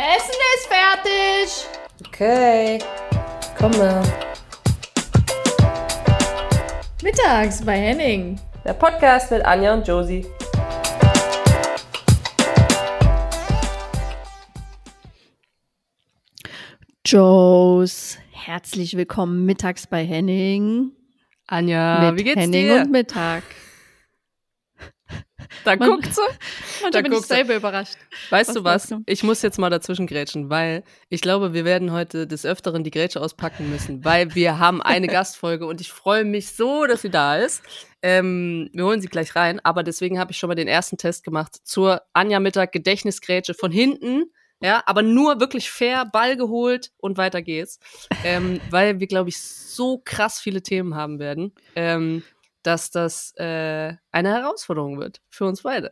Essen ist fertig. Okay, komme. Mittags bei Henning. Der Podcast mit Anja und Josie. Joes, herzlich willkommen mittags bei Henning. Anja, mit wie geht's Henning dir? und Mittag. Da Man- guckt sie. Manchmal Da bin ich guckst du. selber überrascht. Weißt Was du was? Ich muss jetzt mal dazwischen grätschen, weil ich glaube, wir werden heute des Öfteren die Grätsche auspacken müssen, weil wir haben eine Gastfolge und ich freue mich so, dass sie da ist. Ähm, wir holen sie gleich rein, aber deswegen habe ich schon mal den ersten Test gemacht zur Anja Mittag Gedächtnisgrätsche von hinten. Ja, aber nur wirklich fair, Ball geholt und weiter geht's. Ähm, weil wir, glaube ich, so krass viele Themen haben werden, ähm, dass das äh, eine Herausforderung wird für uns beide.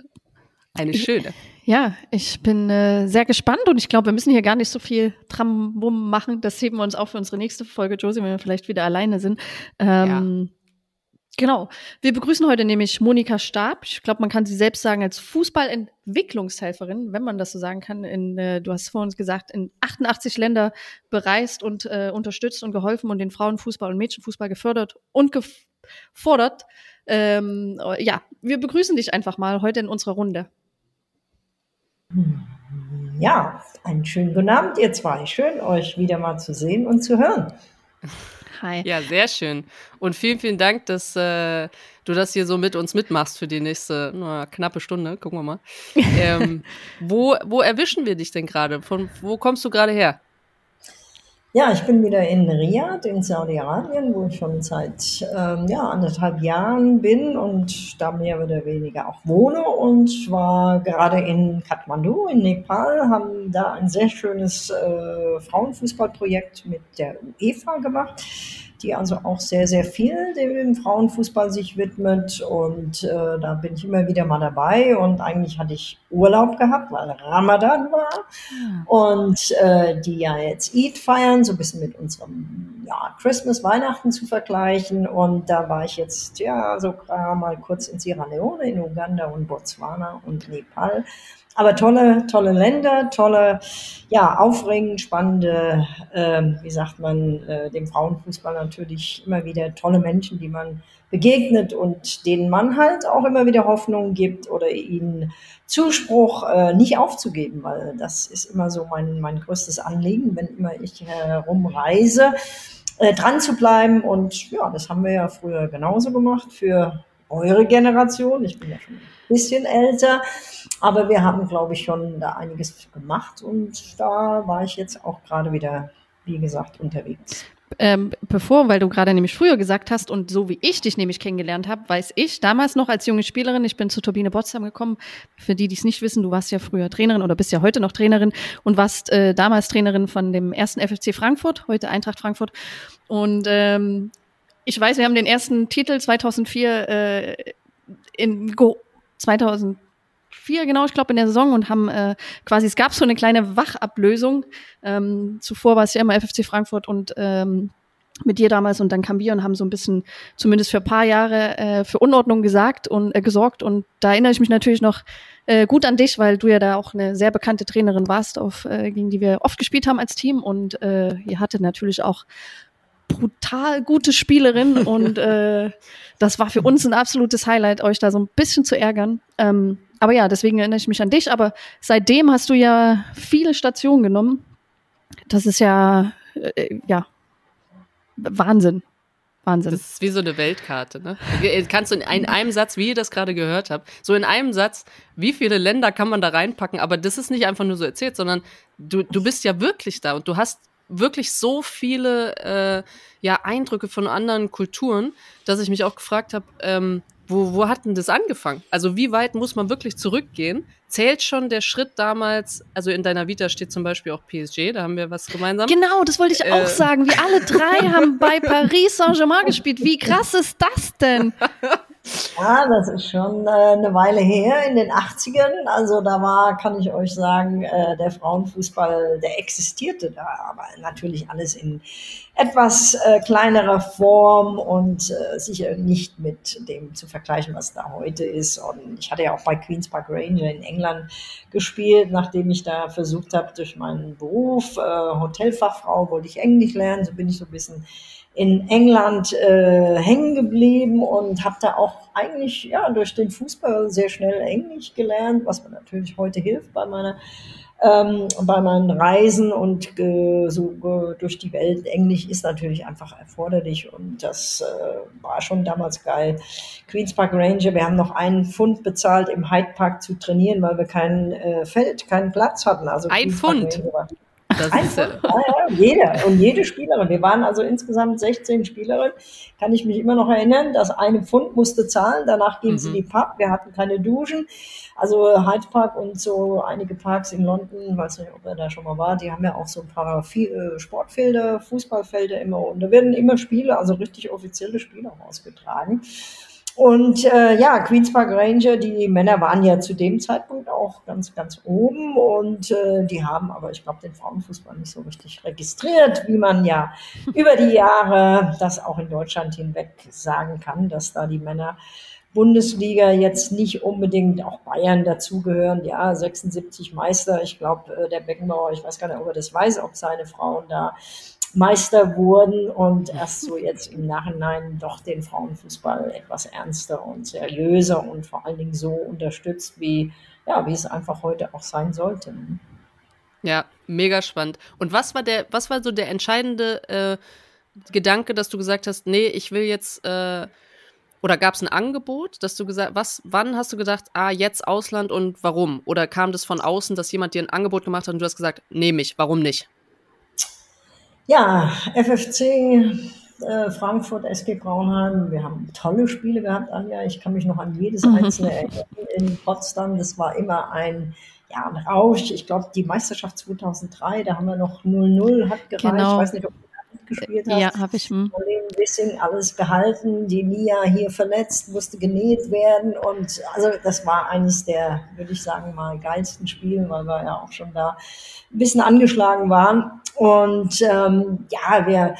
Eine schöne. Ja, ich bin äh, sehr gespannt und ich glaube, wir müssen hier gar nicht so viel Trambum machen. Das heben wir uns auch für unsere nächste Folge, Josie, wenn wir vielleicht wieder alleine sind. Ähm, Genau. Wir begrüßen heute nämlich Monika Stab. Ich glaube, man kann sie selbst sagen als Fußballentwicklungshelferin, wenn man das so sagen kann. In, äh, du hast vor uns gesagt, in 88 Länder bereist und äh, unterstützt und geholfen und den Frauenfußball und Mädchenfußball gefördert und gefordert. Ähm, ja, wir begrüßen dich einfach mal heute in unserer Runde. Ja, einen schönen guten Abend, ihr zwei. Schön, euch wieder mal zu sehen und zu hören. Hi. Ja, sehr schön. Und vielen, vielen Dank, dass äh, du das hier so mit uns mitmachst für die nächste na, knappe Stunde. Gucken wir mal. ähm, wo, wo erwischen wir dich denn gerade? Von wo kommst du gerade her? Ja, ich bin wieder in Riyadh in Saudi-Arabien, wo ich schon seit ähm, ja, anderthalb Jahren bin und da mehr oder weniger auch wohne und war gerade in Kathmandu in Nepal, haben da ein sehr schönes äh, Frauenfußballprojekt mit der UEFA gemacht, die also auch sehr, sehr viel dem Frauenfußball sich widmet und äh, da bin ich immer wieder mal dabei und eigentlich hatte ich Urlaub gehabt, weil Ramadan war und äh, die ja jetzt Eid feiern, so ein bisschen mit unserem ja, Christmas, Weihnachten zu vergleichen. Und da war ich jetzt ja sogar mal kurz in Sierra Leone, in Uganda und Botswana und Nepal. Aber tolle, tolle Länder, tolle, ja, aufregend, spannende, ähm, wie sagt man, äh, dem Frauenfußball natürlich immer wieder tolle Menschen, die man begegnet und denen man halt auch immer wieder Hoffnung gibt oder ihnen Zuspruch äh, nicht aufzugeben, weil das ist immer so mein, mein größtes Anliegen, wenn immer ich herumreise, äh, dran zu bleiben. Und ja, das haben wir ja früher genauso gemacht für eure Generation. Ich bin ja schon bisschen älter, aber wir haben, glaube ich, schon da einiges gemacht und da war ich jetzt auch gerade wieder, wie gesagt, unterwegs. Ähm, bevor, weil du gerade nämlich früher gesagt hast und so wie ich dich nämlich kennengelernt habe, weiß ich damals noch als junge Spielerin, ich bin zu Turbine Potsdam gekommen. Für die, die es nicht wissen, du warst ja früher Trainerin oder bist ja heute noch Trainerin und warst äh, damals Trainerin von dem ersten FFC Frankfurt, heute Eintracht Frankfurt. Und ähm, ich weiß, wir haben den ersten Titel 2004 äh, in 2004 genau, ich glaube in der Saison und haben äh, quasi, es gab so eine kleine Wachablösung. Ähm, zuvor war es ja immer FFC Frankfurt und ähm, mit dir damals und dann kamen wir und haben so ein bisschen, zumindest für ein paar Jahre, äh, für Unordnung gesagt und äh, gesorgt. Und da erinnere ich mich natürlich noch äh, gut an dich, weil du ja da auch eine sehr bekannte Trainerin warst, auf, äh, gegen die wir oft gespielt haben als Team. Und äh, ihr hattet natürlich auch brutal gute Spielerin und äh, das war für uns ein absolutes Highlight, euch da so ein bisschen zu ärgern. Ähm, aber ja, deswegen erinnere ich mich an dich. Aber seitdem hast du ja viele Stationen genommen. Das ist ja, äh, ja, Wahnsinn. Wahnsinn. Das ist wie so eine Weltkarte, ne? Kannst du in, ein- einem Satz, wie ihr das gerade gehört habt, so in einem Satz, wie viele Länder kann man da reinpacken? Aber das ist nicht einfach nur so erzählt, sondern du, du bist ja wirklich da und du hast wirklich so viele äh, ja, Eindrücke von anderen Kulturen, dass ich mich auch gefragt habe, ähm, wo, wo hat denn das angefangen? Also wie weit muss man wirklich zurückgehen? Zählt schon der Schritt damals, also in deiner Vita steht zum Beispiel auch PSG, da haben wir was gemeinsam. Genau, das wollte ich auch Äh. sagen. Wir alle drei haben bei Paris Saint-Germain gespielt. Wie krass ist das denn? Ja, das ist schon äh, eine Weile her, in den 80ern. Also da war, kann ich euch sagen, äh, der Frauenfußball, der existierte da, aber natürlich alles in etwas äh, kleinerer Form und sicher nicht mit dem zu vergleichen, was da heute ist. Und ich hatte ja auch bei Queens Park Ranger in England England gespielt, nachdem ich da versucht habe, durch meinen Beruf, äh, Hotelfachfrau, wollte ich Englisch lernen, so bin ich so ein bisschen in England äh, hängen geblieben und habe da auch eigentlich ja durch den Fußball sehr schnell Englisch gelernt, was mir natürlich heute hilft bei meiner ähm, bei meinen Reisen und äh, so äh, durch die Welt. Englisch ist natürlich einfach erforderlich und das äh, war schon damals geil. Queens Park Ranger, wir haben noch einen Pfund bezahlt, im Hyde Park zu trainieren, weil wir kein äh, Feld, keinen Platz hatten. Also ein Queens Pfund? Das ein Pfund, ja, ja, jeder und jede Spielerin. Wir waren also insgesamt 16 Spielerinnen. Kann ich mich immer noch erinnern, dass eine Pfund musste zahlen, danach ging mhm. sie die Pub, wir hatten keine Duschen. Also Hyde Park und so einige Parks in London, weiß nicht, ob er da schon mal war, die haben ja auch so ein paar äh, Sportfelder, Fußballfelder immer und da werden immer Spiele, also richtig offizielle Spiele ausgetragen. Und äh, ja, Queens Park Ranger, die Männer waren ja zu dem Zeitpunkt auch ganz, ganz oben und äh, die haben aber, ich glaube, den Frauenfußball nicht so richtig registriert, wie man ja über die Jahre das auch in Deutschland hinweg sagen kann, dass da die Männer Bundesliga jetzt nicht unbedingt auch Bayern dazugehören. Ja, 76 Meister. Ich glaube, äh, der Beckenbauer, ich weiß gar nicht, ob er das weiß, ob seine Frauen da Meister wurden und erst so jetzt im Nachhinein doch den Frauenfußball etwas ernster und seriöser und vor allen Dingen so unterstützt, wie, ja, wie es einfach heute auch sein sollte. Ne? Ja, mega spannend. Und was war der, was war so der entscheidende äh, Gedanke, dass du gesagt hast, nee, ich will jetzt äh, oder gab es ein Angebot, dass du gesagt, was, wann hast du gedacht, ah, jetzt Ausland und warum? Oder kam das von außen, dass jemand dir ein Angebot gemacht hat und du hast gesagt, nehme ich, warum nicht? Ja, FFC äh, Frankfurt, SG Braunheim, wir haben tolle Spiele gehabt, Anja. Ich kann mich noch an jedes mhm. einzelne erinnern in Potsdam. Das war immer ein, ja, ein Rausch. Ich glaube, die Meisterschaft 2003, da haben wir noch 0-0, hat gereicht. Genau. Ich weiß nicht, ob gespielt hast. Ja, habe ich. Hm. Bisschen alles behalten. Die Nia hier verletzt, musste genäht werden. Und also das war eines der, würde ich sagen, mal geilsten Spiele, weil wir ja auch schon da ein bisschen angeschlagen waren. Und ähm, ja, wir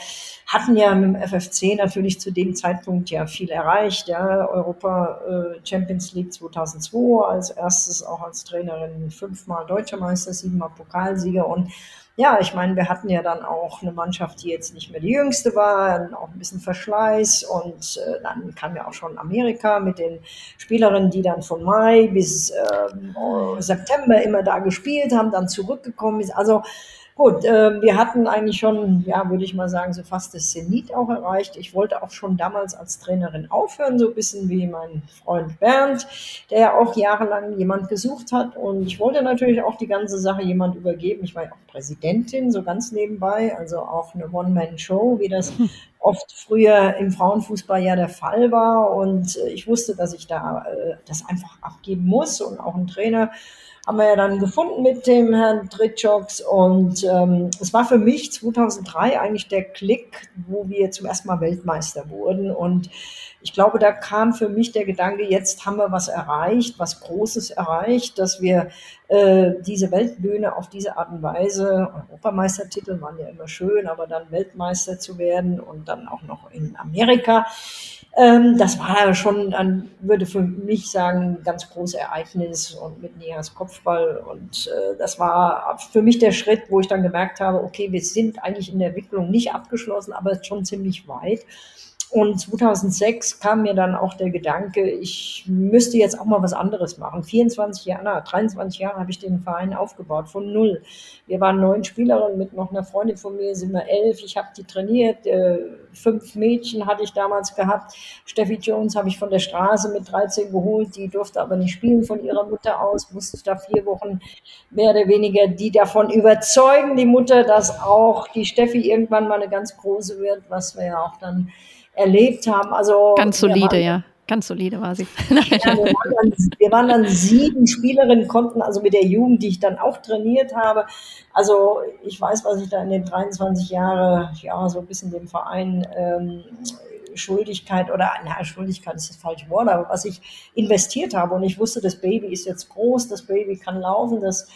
hatten ja mit dem FFC natürlich zu dem Zeitpunkt ja viel erreicht. Ja, Europa äh, Champions League 2002 als erstes auch als Trainerin fünfmal Deutscher Meister, siebenmal Pokalsieger und ja, ich meine, wir hatten ja dann auch eine Mannschaft, die jetzt nicht mehr die jüngste war, auch ein bisschen Verschleiß und äh, dann kam ja auch schon Amerika mit den Spielerinnen, die dann von Mai bis äh, September immer da gespielt haben, dann zurückgekommen ist. Also Gut, äh, wir hatten eigentlich schon, ja, würde ich mal sagen, so fast das Zenit auch erreicht. Ich wollte auch schon damals als Trainerin aufhören, so ein bisschen wie mein Freund Bernd, der ja auch jahrelang jemand gesucht hat. Und ich wollte natürlich auch die ganze Sache jemand übergeben. Ich war ja auch Präsidentin, so ganz nebenbei, also auch eine One-Man-Show, wie das oft früher im Frauenfußball ja der Fall war. Und äh, ich wusste, dass ich da äh, das einfach abgeben muss und auch ein Trainer haben wir ja dann gefunden mit dem Herrn Dritschocks und ähm, es war für mich 2003 eigentlich der Klick, wo wir zum ersten Mal Weltmeister wurden und ich glaube, da kam für mich der Gedanke, jetzt haben wir was erreicht, was Großes erreicht, dass wir äh, diese Weltbühne auf diese Art und Weise, Europameistertitel waren ja immer schön, aber dann Weltmeister zu werden und dann auch noch in Amerika, das war schon, dann würde für mich sagen, ein ganz großes Ereignis und mit Nias Kopfball. Und äh, das war für mich der Schritt, wo ich dann gemerkt habe, okay, wir sind eigentlich in der Entwicklung nicht abgeschlossen, aber schon ziemlich weit. Und 2006 kam mir dann auch der Gedanke, ich müsste jetzt auch mal was anderes machen. 24 Jahre, 23 Jahre habe ich den Verein aufgebaut, von null. Wir waren neun Spielerinnen, mit noch einer Freundin von mir sind wir elf. Ich habe die trainiert. Äh, fünf Mädchen hatte ich damals gehabt. Steffi Jones habe ich von der Straße mit 13 geholt. Die durfte aber nicht spielen von ihrer Mutter aus, musste da vier Wochen mehr oder weniger die davon überzeugen, die Mutter, dass auch die Steffi irgendwann mal eine ganz große wird, was wir ja auch dann erlebt haben. Also ganz solide, ja. Ganz solide war sie. Ja, wir, waren dann, wir, waren dann, sieben Spielerinnen, konnten also mit der Jugend, die ich dann auch trainiert habe. Also ich weiß, was ich da in den 23 Jahren, ja, so ein bisschen dem Verein ähm, Schuldigkeit oder, na, Schuldigkeit ist das falsche Wort, aber was ich investiert habe und ich wusste, das Baby ist jetzt groß, das Baby kann laufen, das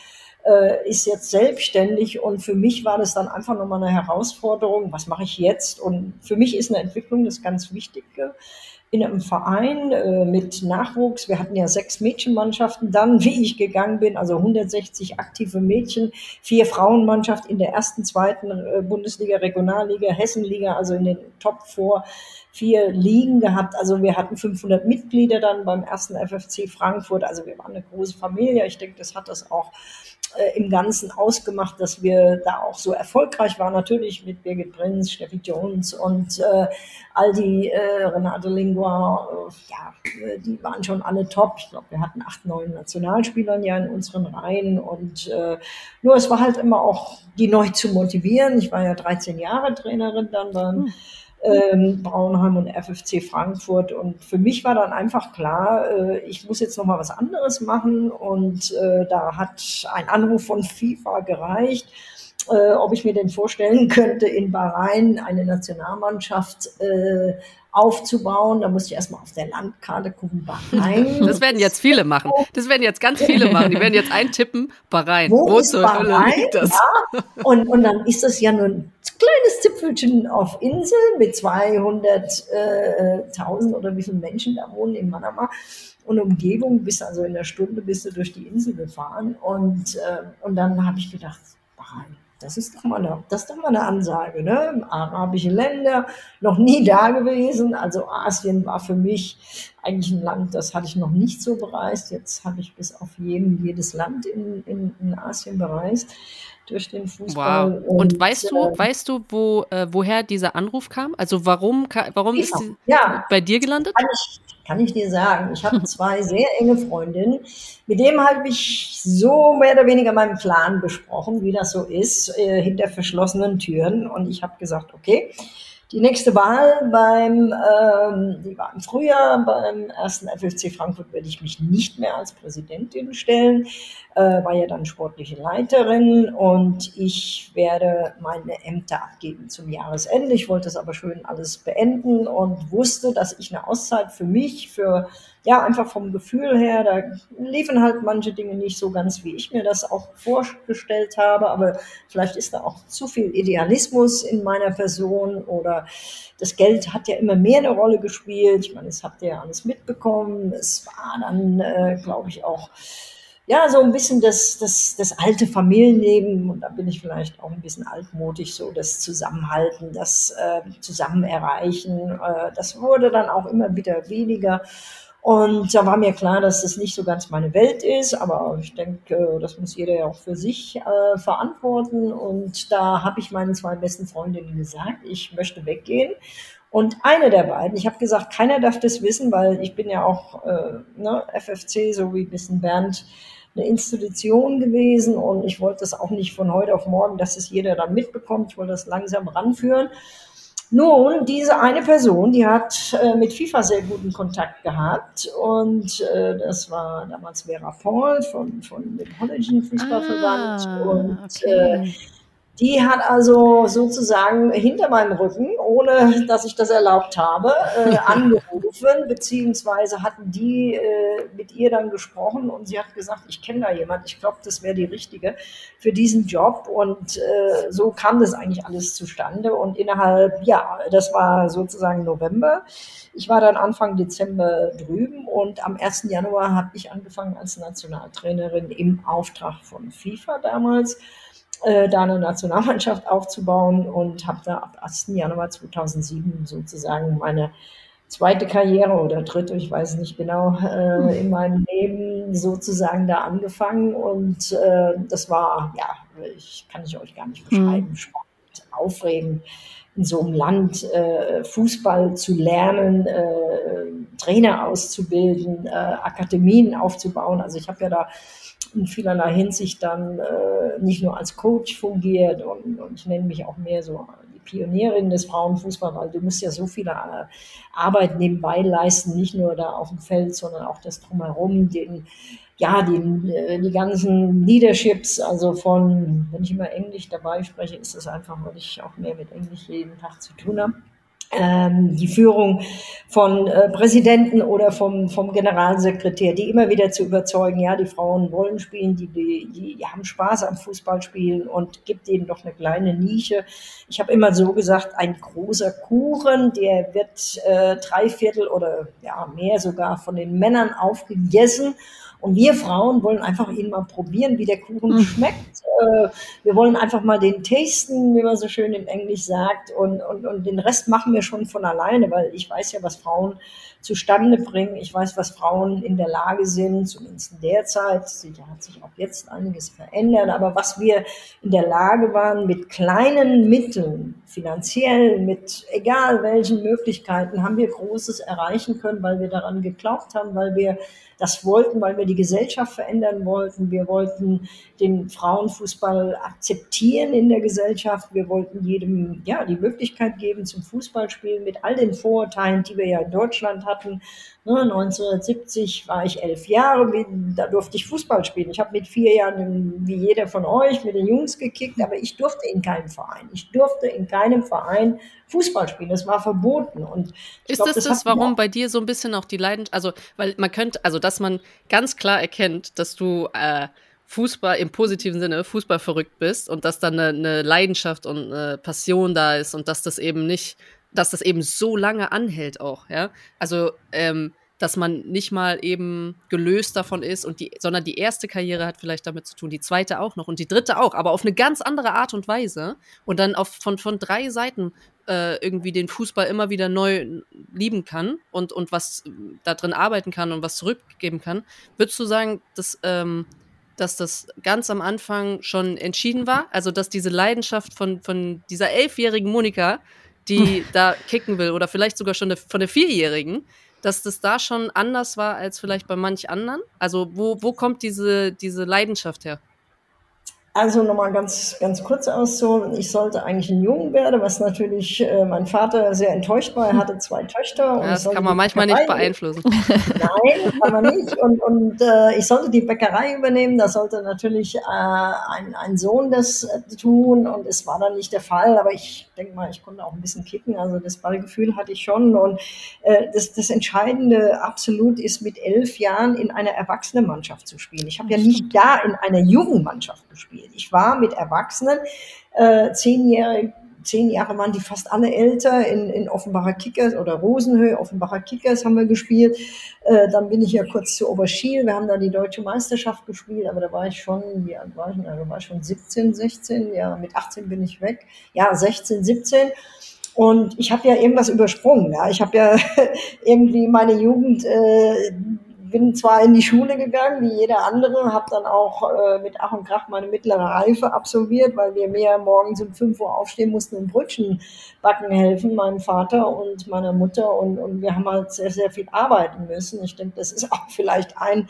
äh, ist jetzt selbstständig und für mich war das dann einfach nochmal eine Herausforderung, was mache ich jetzt? Und für mich ist eine Entwicklung das ganz Wichtige. in einem Verein äh, mit Nachwuchs. Wir hatten ja sechs Mädchenmannschaften dann, wie ich gegangen bin, also 160 aktive Mädchen, vier Frauenmannschaft in der ersten, zweiten äh, Bundesliga, Regionalliga, Hessenliga, also in den Top 4 vier Ligen gehabt. Also wir hatten 500 Mitglieder dann beim ersten FFC Frankfurt. Also wir waren eine große Familie. Ich denke, das hat das auch äh, im Ganzen ausgemacht, dass wir da auch so erfolgreich waren. Natürlich mit Birgit Prinz, Steffi Jones und äh, all die äh, Renate Lingua, äh, ja, äh, die waren schon alle top. Ich glaube, wir hatten acht, neun Nationalspieler ja in unseren Reihen und äh, nur es war halt immer auch, die neu zu motivieren. Ich war ja 13 Jahre Trainerin dann beim hm ähm, Braunheim und FFC Frankfurt. Und für mich war dann einfach klar, äh, ich muss jetzt noch mal was anderes machen. Und äh, da hat ein Anruf von FIFA gereicht, äh, ob ich mir denn vorstellen könnte, in Bahrain eine Nationalmannschaft äh, aufzubauen. Da musste ich erstmal auf der Landkarte gucken, Bahrain. Das werden jetzt viele machen. Das werden jetzt ganz viele machen. Die werden jetzt eintippen, Bahrain. Wo, Wo ist Bahrain? Ja. Und, und dann ist das ja nur ein kleines Zipfelchen auf Insel mit 200.000 äh, oder wie viele Menschen da wohnen in Manama und Umgebung. Bis also in der Stunde bist du durch die Insel gefahren. Und, äh, und dann habe ich gedacht, Bahrain das ist doch mal eine, das ist doch mal eine Ansage, ne? Arabische Länder, noch nie da gewesen. Also Asien war für mich eigentlich ein Land, das hatte ich noch nicht so bereist. Jetzt habe ich bis auf jeden, jedes Land in, in, in Asien bereist durch den Fußball. Wow. Und, und weißt du, äh, weißt du, wo, äh, woher dieser Anruf kam? Also warum, warum ist sie ja, bei dir gelandet? Kann ich, kann ich dir sagen. Ich habe zwei sehr enge Freundinnen. Mit dem habe ich so mehr oder weniger meinen Plan besprochen, wie das so ist, äh, hinter verschlossenen Türen. Und ich habe gesagt, okay, die nächste Wahl beim, ähm, die war im Frühjahr, beim ersten FFC Frankfurt werde ich mich nicht mehr als Präsidentin stellen, äh, war ja dann sportliche Leiterin und ich werde meine Ämter abgeben zum Jahresende. Ich wollte es aber schön alles beenden und wusste, dass ich eine Auszeit für mich, für ja, einfach vom Gefühl her, da liefen halt manche Dinge nicht so ganz, wie ich mir das auch vorgestellt habe, aber vielleicht ist da auch zu viel Idealismus in meiner Person oder das Geld hat ja immer mehr eine Rolle gespielt. Ich meine, das habt ihr ja alles mitbekommen. Es war dann, äh, glaube ich, auch ja, so ein bisschen das, das, das alte Familienleben, und da bin ich vielleicht auch ein bisschen altmodisch, so das Zusammenhalten, das äh, Zusammenerreichen, äh, das wurde dann auch immer wieder weniger. Und da war mir klar, dass das nicht so ganz meine Welt ist, aber ich denke, das muss jeder ja auch für sich äh, verantworten. Und da habe ich meinen zwei besten Freundinnen gesagt, ich möchte weggehen. Und eine der beiden, ich habe gesagt, keiner darf das wissen, weil ich bin ja auch äh, ne, FFC, so wie bisschen Bernd, eine Institution gewesen und ich wollte das auch nicht von heute auf morgen, dass es jeder dann mitbekommt. Ich wollte das langsam ranführen. Nun, diese eine Person, die hat äh, mit FIFA sehr guten Kontakt gehabt und äh, das war damals Vera Paul von, von dem holländischen Fußballverband ah, und okay. äh, die hat also sozusagen hinter meinem Rücken, ohne dass ich das erlaubt habe, äh, angerufen, beziehungsweise hatten die äh, mit ihr dann gesprochen und sie hat gesagt, ich kenne da jemand, ich glaube, das wäre die richtige für diesen Job und äh, so kam das eigentlich alles zustande und innerhalb, ja, das war sozusagen November. Ich war dann Anfang Dezember drüben und am 1. Januar habe ich angefangen als Nationaltrainerin im Auftrag von FIFA damals äh, da eine Nationalmannschaft aufzubauen und habe da ab 1. Januar 2007 sozusagen meine zweite Karriere oder dritte, ich weiß nicht genau, äh, in meinem Leben sozusagen da angefangen und äh, das war, ja, ich kann ich euch gar nicht beschreiben, mhm. spannend, aufregend in so einem Land äh, Fußball zu lernen, äh, Trainer auszubilden, äh, Akademien aufzubauen. Also ich habe ja da in vielerlei Hinsicht dann äh, nicht nur als Coach fungiert und, und ich nenne mich auch mehr so die Pionierin des Frauenfußballs, weil du musst ja so viele äh, Arbeit nebenbei leisten, nicht nur da auf dem Feld, sondern auch das drumherum, den ja, die, äh, die ganzen Leaderships, also von, wenn ich immer Englisch dabei spreche, ist das einfach, weil ich auch mehr mit Englisch jeden Tag zu tun habe die Führung von äh, Präsidenten oder vom, vom Generalsekretär, die immer wieder zu überzeugen, ja, die Frauen wollen spielen, die, die, die haben Spaß am Fußballspielen und gibt ihnen doch eine kleine Nische. Ich habe immer so gesagt, ein großer Kuchen, der wird äh, drei Viertel oder ja mehr sogar von den Männern aufgegessen und wir Frauen wollen einfach ihn mal probieren, wie der Kuchen mhm. schmeckt. Äh, wir wollen einfach mal den tasten, wie man so schön in Englisch sagt. Und, und, und den Rest machen wir schon von alleine, weil ich weiß ja, was Frauen zustande bringen. Ich weiß, was Frauen in der Lage sind, zumindest in der Zeit. Sicher hat sich auch jetzt einiges verändert, aber was wir in der Lage waren, mit kleinen Mitteln, finanziell, mit egal welchen Möglichkeiten, haben wir Großes erreichen können, weil wir daran geglaubt haben, weil wir das wollten, weil wir die Gesellschaft verändern wollten. Wir wollten den Frauenfußball akzeptieren in der Gesellschaft. Wir wollten jedem ja die Möglichkeit geben zum Fußballspielen mit all den Vorurteilen, die wir ja in Deutschland hatten. 1970 ne, war ich elf Jahre, da durfte ich Fußball spielen. Ich habe mit vier Jahren, wie jeder von euch, mit den Jungs gekickt, aber ich durfte in keinem Verein. Ich durfte in keinem Verein Fußball spielen. Das war verboten. Und ist glaub, das das, warum bei dir so ein bisschen auch die Leidenschaft, also weil man könnte, also dass man ganz klar erkennt, dass du äh, Fußball im positiven Sinne Fußball verrückt bist und dass dann eine, eine Leidenschaft und eine Passion da ist und dass das eben nicht dass das eben so lange anhält auch, ja. Also, ähm, dass man nicht mal eben gelöst davon ist und die, sondern die erste Karriere hat vielleicht damit zu tun, die zweite auch noch und die dritte auch, aber auf eine ganz andere Art und Weise und dann auf, von, von drei Seiten äh, irgendwie den Fußball immer wieder neu lieben kann und, und was da drin arbeiten kann und was zurückgeben kann. Würdest du sagen, dass, ähm, dass das ganz am Anfang schon entschieden war? Also, dass diese Leidenschaft von, von dieser elfjährigen Monika die da kicken will oder vielleicht sogar schon von der Vierjährigen, dass das da schon anders war als vielleicht bei manch anderen? Also wo, wo kommt diese, diese Leidenschaft her? Also nochmal ganz, ganz kurz auszuholen. Ich sollte eigentlich ein Jungen werden, was natürlich äh, mein Vater sehr enttäuscht war. Er hatte zwei Töchter. Ja, das kann man manchmal nicht beeinflussen. Nein, kann man nicht. Und, und äh, ich sollte die Bäckerei übernehmen. Da sollte natürlich äh, ein, ein Sohn das äh, tun. Und es war dann nicht der Fall. Aber ich denke mal, ich konnte auch ein bisschen kicken. Also das Ballgefühl hatte ich schon. Und äh, das, das Entscheidende absolut ist, mit elf Jahren in einer Erwachsenenmannschaft zu spielen. Ich habe ja nicht da in einer Jugendmannschaft gespielt. Ich war mit Erwachsenen, äh, zehnjährig, zehn Jahre waren die fast alle älter in, in Offenbacher Kickers oder Rosenhöhe, Offenbacher Kickers haben wir gespielt. Äh, dann bin ich ja kurz zu Oberschiel, wir haben da die deutsche Meisterschaft gespielt, aber da war ich schon, wie alt war ich denn? Da war ich schon 17, 16, ja, mit 18 bin ich weg. Ja, 16, 17. Und ich habe ja irgendwas übersprungen. Ja. Ich habe ja irgendwie meine Jugend äh, bin zwar in die Schule gegangen, wie jeder andere, habe dann auch äh, mit Ach und Krach meine mittlere Reife absolviert, weil wir mehr morgens um 5 Uhr aufstehen mussten und Brötchen backen helfen, meinem Vater und meiner Mutter. Und, und wir haben halt sehr, sehr viel arbeiten müssen. Ich denke, das ist auch vielleicht ein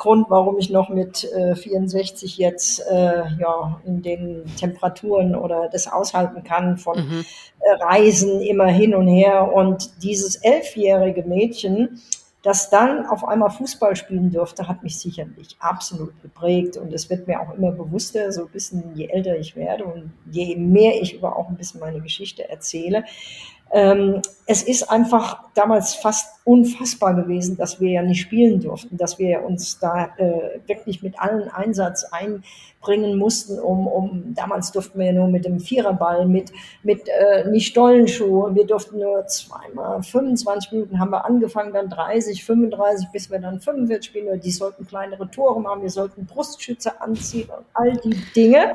Grund, warum ich noch mit äh, 64 jetzt äh, ja in den Temperaturen oder das aushalten kann von mhm. äh, Reisen immer hin und her. Und dieses elfjährige Mädchen, das dann auf einmal Fußball spielen durfte, hat mich sicherlich absolut geprägt und es wird mir auch immer bewusster, so ein bisschen je älter ich werde und je mehr ich über auch ein bisschen meine Geschichte erzähle. Ähm, es ist einfach damals fast unfassbar gewesen, dass wir ja nicht spielen durften, dass wir uns da äh, wirklich mit allen Einsatz einbringen mussten, um, um damals durften wir ja nur mit dem Viererball, mit, mit äh, nicht Stollenschuhe, wir durften nur zweimal 25 Minuten haben wir angefangen, dann 30, 35, bis wir dann 45 spielen, die sollten kleinere Tore machen, wir sollten Brustschütze anziehen und all die Dinge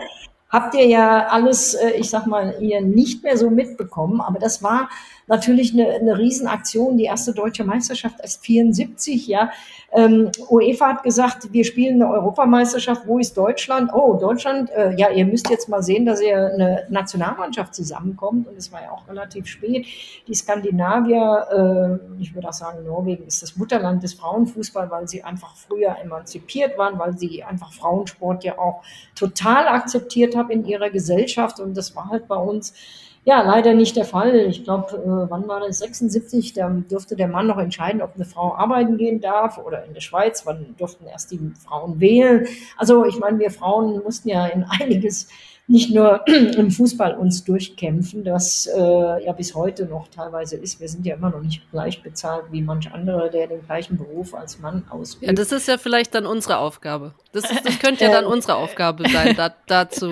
habt ihr ja alles, äh, ich sag mal, ihr nicht mehr so mitbekommen. Aber das war natürlich eine, eine Riesenaktion. Die erste deutsche Meisterschaft erst 74, ja. Ähm, UEFA hat gesagt, wir spielen eine Europameisterschaft. Wo ist Deutschland? Oh, Deutschland, äh, ja, ihr müsst jetzt mal sehen, dass ihr eine Nationalmannschaft zusammenkommt. Und es war ja auch relativ spät. Die Skandinavier, äh, ich würde auch sagen, Norwegen ist das Mutterland des Frauenfußballs, weil sie einfach früher emanzipiert waren, weil sie einfach Frauensport ja auch total akzeptiert haben in ihrer Gesellschaft. Und das war halt bei uns ja, leider nicht der Fall. Ich glaube, äh, wann war das? 76, da durfte der Mann noch entscheiden, ob eine Frau arbeiten gehen darf oder in der Schweiz, wann durften erst die Frauen wählen. Also ich meine, wir Frauen mussten ja in einiges nicht nur im Fußball uns durchkämpfen, das äh, ja bis heute noch teilweise ist. Wir sind ja immer noch nicht gleich bezahlt wie manch andere, der den gleichen Beruf als Mann ausübt. Ja, das ist ja vielleicht dann unsere Aufgabe. Das, ist, das könnte ja dann unsere Aufgabe sein, da, dazu,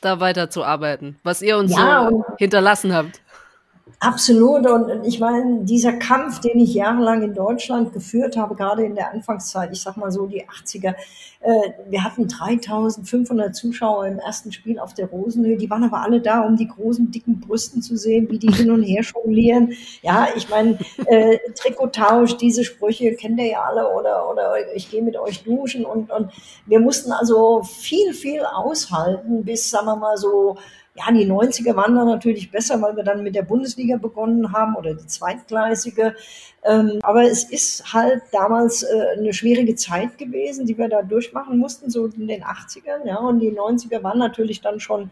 da weiterzuarbeiten, was ihr uns ja, so hinterlassen habt. Absolut. Und ich meine, dieser Kampf, den ich jahrelang in Deutschland geführt habe, gerade in der Anfangszeit, ich sag mal so die 80er, äh, wir hatten 3500 Zuschauer im ersten Spiel auf der Rosenhöhe. Die waren aber alle da, um die großen, dicken Brüsten zu sehen, wie die hin und her jonglieren. Ja, ich meine, äh, Trikottausch, diese Sprüche kennt ihr ja alle oder, oder ich gehe mit euch duschen und, und wir mussten also viel, viel aushalten, bis, sagen wir mal so, ja, die 90er waren dann natürlich besser, weil wir dann mit der Bundesliga begonnen haben oder die zweitgleisige. Ähm, aber es ist halt damals äh, eine schwierige Zeit gewesen, die wir da durchmachen mussten, so in den 80ern. Ja, und die 90er waren natürlich dann schon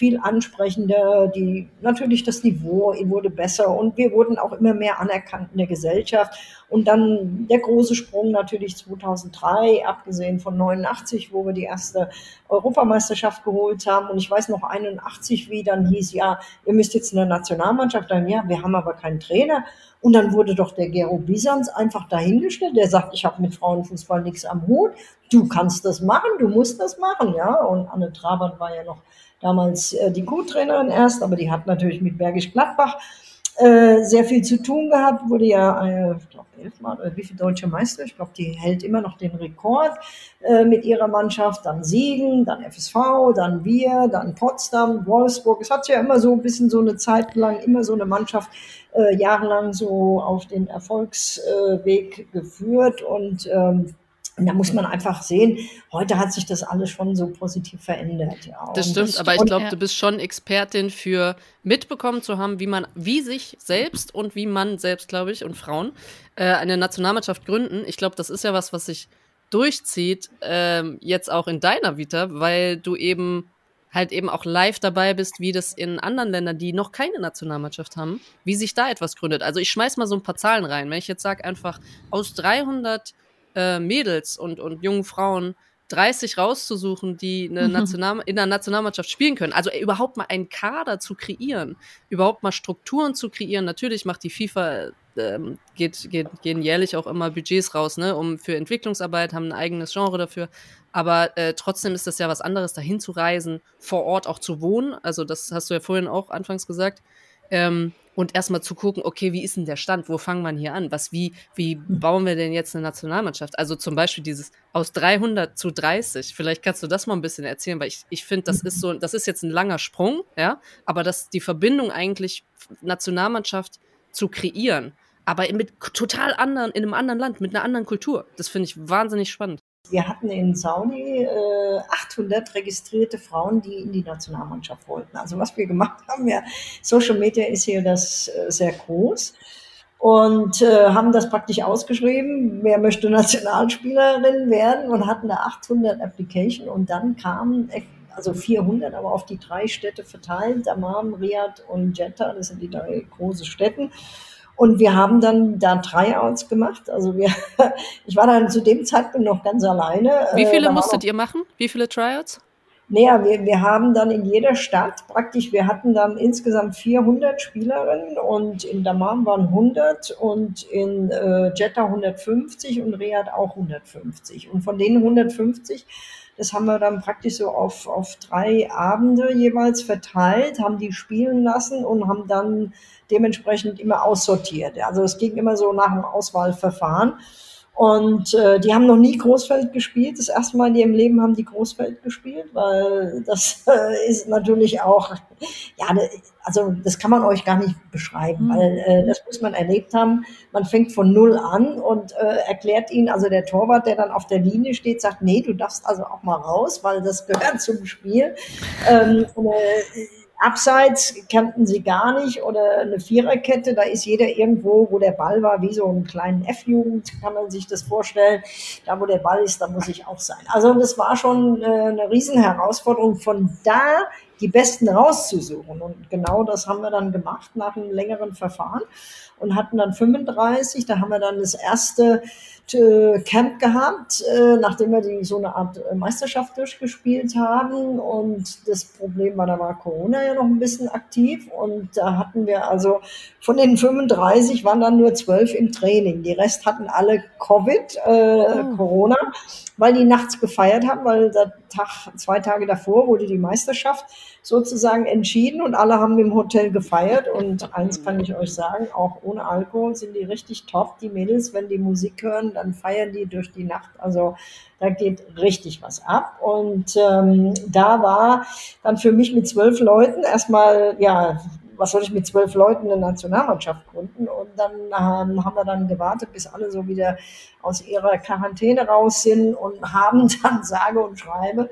viel ansprechender, die, natürlich das Niveau wurde besser und wir wurden auch immer mehr anerkannt in der Gesellschaft. Und dann der große Sprung natürlich 2003, abgesehen von 89, wo wir die erste Europameisterschaft geholt haben. Und ich weiß noch 81, wie dann hieß, ja, ihr müsst jetzt in der Nationalmannschaft, dann ja, wir haben aber keinen Trainer. Und dann wurde doch der Gero Bisans einfach dahingestellt, der sagt, ich habe mit Frauenfußball nichts am Hut, du kannst das machen, du musst das machen, ja. Und Anne Trabant war ja noch damals äh, die Co-Trainerin erst, aber die hat natürlich mit Bergisch Gladbach äh, sehr viel zu tun gehabt, wurde ja, äh, ich glaube, elfmal oder wie viel deutsche Meister, ich glaube, die hält immer noch den Rekord äh, mit ihrer Mannschaft, dann Siegen, dann FSV, dann wir, dann Potsdam, Wolfsburg. Es hat ja immer so ein bisschen so eine Zeit lang, immer so eine Mannschaft äh, jahrelang so auf den Erfolgsweg geführt und ähm, und da muss man einfach sehen, heute hat sich das alles schon so positiv verändert. Ja. Das stimmt, das aber ich glaube, du bist schon Expertin für mitbekommen zu haben, wie man, wie sich selbst und wie man selbst, glaube ich, und Frauen äh, eine Nationalmannschaft gründen. Ich glaube, das ist ja was, was sich durchzieht, äh, jetzt auch in deiner Vita, weil du eben halt eben auch live dabei bist, wie das in anderen Ländern, die noch keine Nationalmannschaft haben, wie sich da etwas gründet. Also ich schmeiß mal so ein paar Zahlen rein. Wenn ich jetzt sage einfach aus 300 äh, Mädels und, und jungen Frauen 30 rauszusuchen, die eine mhm. National in der Nationalmannschaft spielen können. Also ey, überhaupt mal einen Kader zu kreieren, überhaupt mal Strukturen zu kreieren. Natürlich macht die FIFA, ähm, geht, geht, gehen jährlich auch immer Budgets raus, ne, um für Entwicklungsarbeit, haben ein eigenes Genre dafür. Aber äh, trotzdem ist das ja was anderes, dahin zu reisen, vor Ort auch zu wohnen. Also das hast du ja vorhin auch anfangs gesagt. Ähm, und erstmal zu gucken, okay, wie ist denn der Stand? Wo fangen wir hier an? Was, wie, wie hm. bauen wir denn jetzt eine Nationalmannschaft? Also zum Beispiel dieses aus 300 zu 30. Vielleicht kannst du das mal ein bisschen erzählen, weil ich, ich finde, das ist so, das ist jetzt ein langer Sprung, ja, aber dass die Verbindung eigentlich Nationalmannschaft zu kreieren, aber mit total anderen, in einem anderen Land, mit einer anderen Kultur. Das finde ich wahnsinnig spannend. Wir hatten in Saudi äh, 800 registrierte Frauen, die in die Nationalmannschaft wollten. Also was wir gemacht haben, ja, Social Media ist hier das äh, sehr groß und äh, haben das praktisch ausgeschrieben, wer möchte Nationalspielerin werden und hatten da 800 Application und dann kamen also 400, aber auf die drei Städte verteilt, Dammam, Riyadh und Jeddah, das sind die drei große Städte. Und wir haben dann da Tryouts gemacht. Also wir, ich war dann zu dem Zeitpunkt noch ganz alleine. Wie viele äh, musstet ihr machen? Wie viele Tryouts? Naja, wir, wir haben dann in jeder Stadt praktisch, wir hatten dann insgesamt 400 Spielerinnen und in Dammam waren 100 und in äh, Jeddah 150 und Riyadh auch 150. Und von denen 150 das haben wir dann praktisch so auf, auf drei Abende jeweils verteilt, haben die spielen lassen und haben dann dementsprechend immer aussortiert. Also es ging immer so nach dem Auswahlverfahren. Und äh, die haben noch nie Großfeld gespielt. Das erste Mal in ihrem Leben haben die Großfeld gespielt, weil das äh, ist natürlich auch, ja, ne, also das kann man euch gar nicht beschreiben, mhm. weil äh, das muss man erlebt haben. Man fängt von null an und äh, erklärt ihnen, also der Torwart, der dann auf der Linie steht, sagt, nee, du darfst also auch mal raus, weil das gehört zum Spiel. Ähm, und, äh, Abseits kannten sie gar nicht oder eine Viererkette, da ist jeder irgendwo, wo der Ball war, wie so ein kleinen F-Jugend, kann man sich das vorstellen. Da, wo der Ball ist, da muss ich auch sein. Also das war schon äh, eine Riesenherausforderung, von da die Besten rauszusuchen. Und genau das haben wir dann gemacht nach einem längeren Verfahren und hatten dann 35. Da haben wir dann das erste Hauptcamp gehabt, äh, nachdem wir die, so eine Art äh, Meisterschaft durchgespielt haben. Und das Problem war, da war Corona ja noch ein bisschen aktiv. Und da hatten wir also von den 35 waren dann nur zwölf im Training. Die Rest hatten alle Covid, äh, oh. Corona, weil die nachts gefeiert haben, weil der Tag, zwei Tage davor wurde die Meisterschaft sozusagen entschieden und alle haben im Hotel gefeiert. Und eins kann ich euch sagen, auch ohne Alkohol sind die richtig top. Die Mädels, wenn die Musik hören, dann feiern die durch die Nacht. Also da geht richtig was ab. Und ähm, da war dann für mich mit zwölf Leuten erstmal, ja, was soll ich mit zwölf Leuten eine Nationalmannschaft gründen? Und dann ähm, haben wir dann gewartet, bis alle so wieder aus ihrer Quarantäne raus sind und haben dann sage und schreibe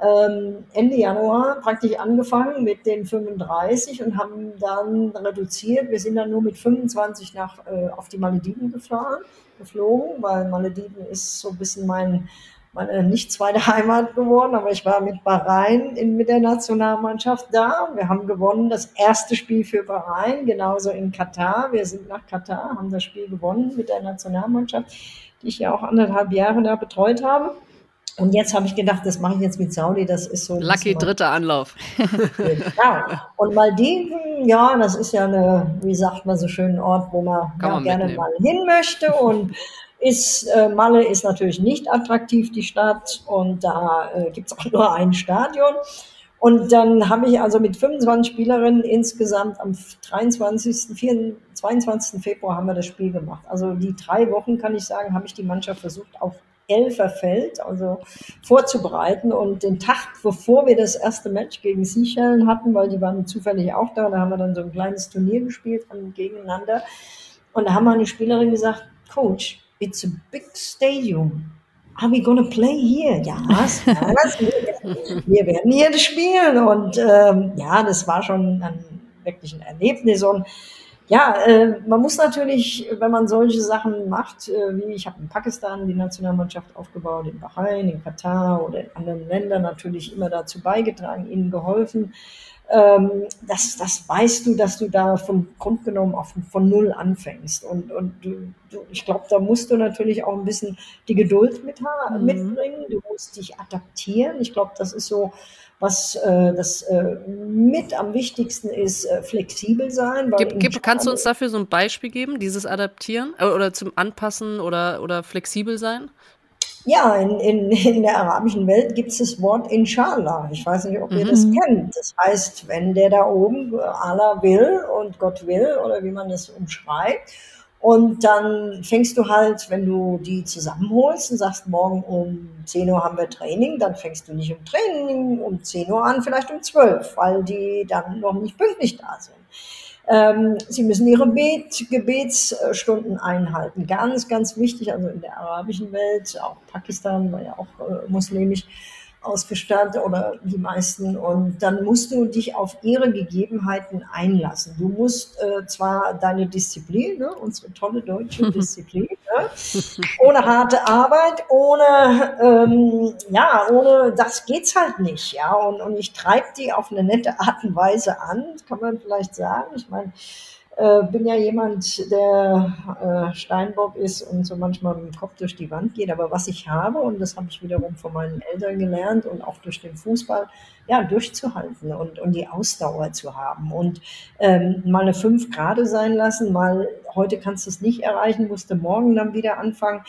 ähm, Ende Januar praktisch angefangen mit den 35 und haben dann reduziert. Wir sind dann nur mit 25 nach, äh, auf die Malediven gefahren, geflogen, weil Malediven ist so ein bisschen mein, meine nicht zweite Heimat geworden, aber ich war mit Bahrain in, mit der Nationalmannschaft da. Wir haben gewonnen, das erste Spiel für Bahrain, genauso in Katar. Wir sind nach Katar, haben das Spiel gewonnen mit der Nationalmannschaft, die ich ja auch anderthalb Jahre da betreut habe. Und jetzt habe ich gedacht, das mache ich jetzt mit Saudi, das ist so. Lucky dritter Anlauf. ja. Und Maldiven, ja, das ist ja eine, wie sagt man so schön, Ort, wo man, ja, man gerne mal hin möchte. Und ist, äh, Malle ist natürlich nicht attraktiv, die Stadt. Und da äh, gibt es auch nur ein Stadion. Und dann habe ich also mit 25 Spielerinnen insgesamt am 23., 24, 22. Februar haben wir das Spiel gemacht. Also die drei Wochen, kann ich sagen, habe ich die Mannschaft versucht, auf Elferfeld, also vorzubereiten. Und den Tag, bevor wir das erste Match gegen Seychellen hatten, weil die waren zufällig auch da, da haben wir dann so ein kleines Turnier gespielt gegeneinander. Und da haben wir eine Spielerin gesagt, Coach, it's a big stadium. Are we gonna play here? Ja, was? was? wir werden hier spielen. Und ähm, ja, das war schon ein, wirklich ein Erlebnis. Und ja, äh, man muss natürlich, wenn man solche Sachen macht, äh, wie ich habe in Pakistan die Nationalmannschaft aufgebaut, in Bahrain, in Katar oder in anderen Ländern natürlich immer dazu beigetragen, ihnen geholfen. Ähm, das, das weißt du, dass du da vom Grund genommen auf, von Null anfängst. Und, und du, du, ich glaube, da musst du natürlich auch ein bisschen die Geduld mit, mhm. mitbringen. Du musst dich adaptieren. Ich glaube, das ist so was äh, das äh, mit am wichtigsten ist, äh, flexibel sein. Gib, gib, kannst du uns dafür so ein Beispiel geben, dieses Adaptieren äh, oder zum Anpassen oder, oder flexibel sein? Ja, in, in, in der arabischen Welt gibt es das Wort Inshallah. Ich weiß nicht, ob ihr das mhm. kennt. Das heißt, wenn der da oben Allah will und Gott will oder wie man das umschreibt, und dann fängst du halt, wenn du die zusammenholst und sagst, morgen um 10 Uhr haben wir Training, dann fängst du nicht um Training um 10 Uhr an, vielleicht um 12, weil die dann noch nicht pünktlich da sind. Ähm, sie müssen ihre Bet Gebetsstunden einhalten. Ganz, ganz wichtig, also in der arabischen Welt, auch Pakistan war ja auch äh, muslimisch ausgestattet oder die meisten. Und dann musst du dich auf ihre Gegebenheiten einlassen. Du musst äh, zwar deine Disziplin, ne, unsere tolle deutsche Disziplin, ne, ohne harte Arbeit, ohne, ähm, ja, ohne, das geht's halt nicht, ja. Und, und ich treibe die auf eine nette Art und Weise an, kann man vielleicht sagen. Ich meine, äh, bin ja jemand, der äh, Steinbock ist und so manchmal mit dem Kopf durch die Wand geht. Aber was ich habe, und das habe ich wiederum von meinen Eltern gelernt und auch durch den Fußball, ja, durchzuhalten und, und die Ausdauer zu haben. Und ähm, mal eine 5 Grad sein lassen, mal heute kannst du es nicht erreichen, musste morgen dann wieder anfangen,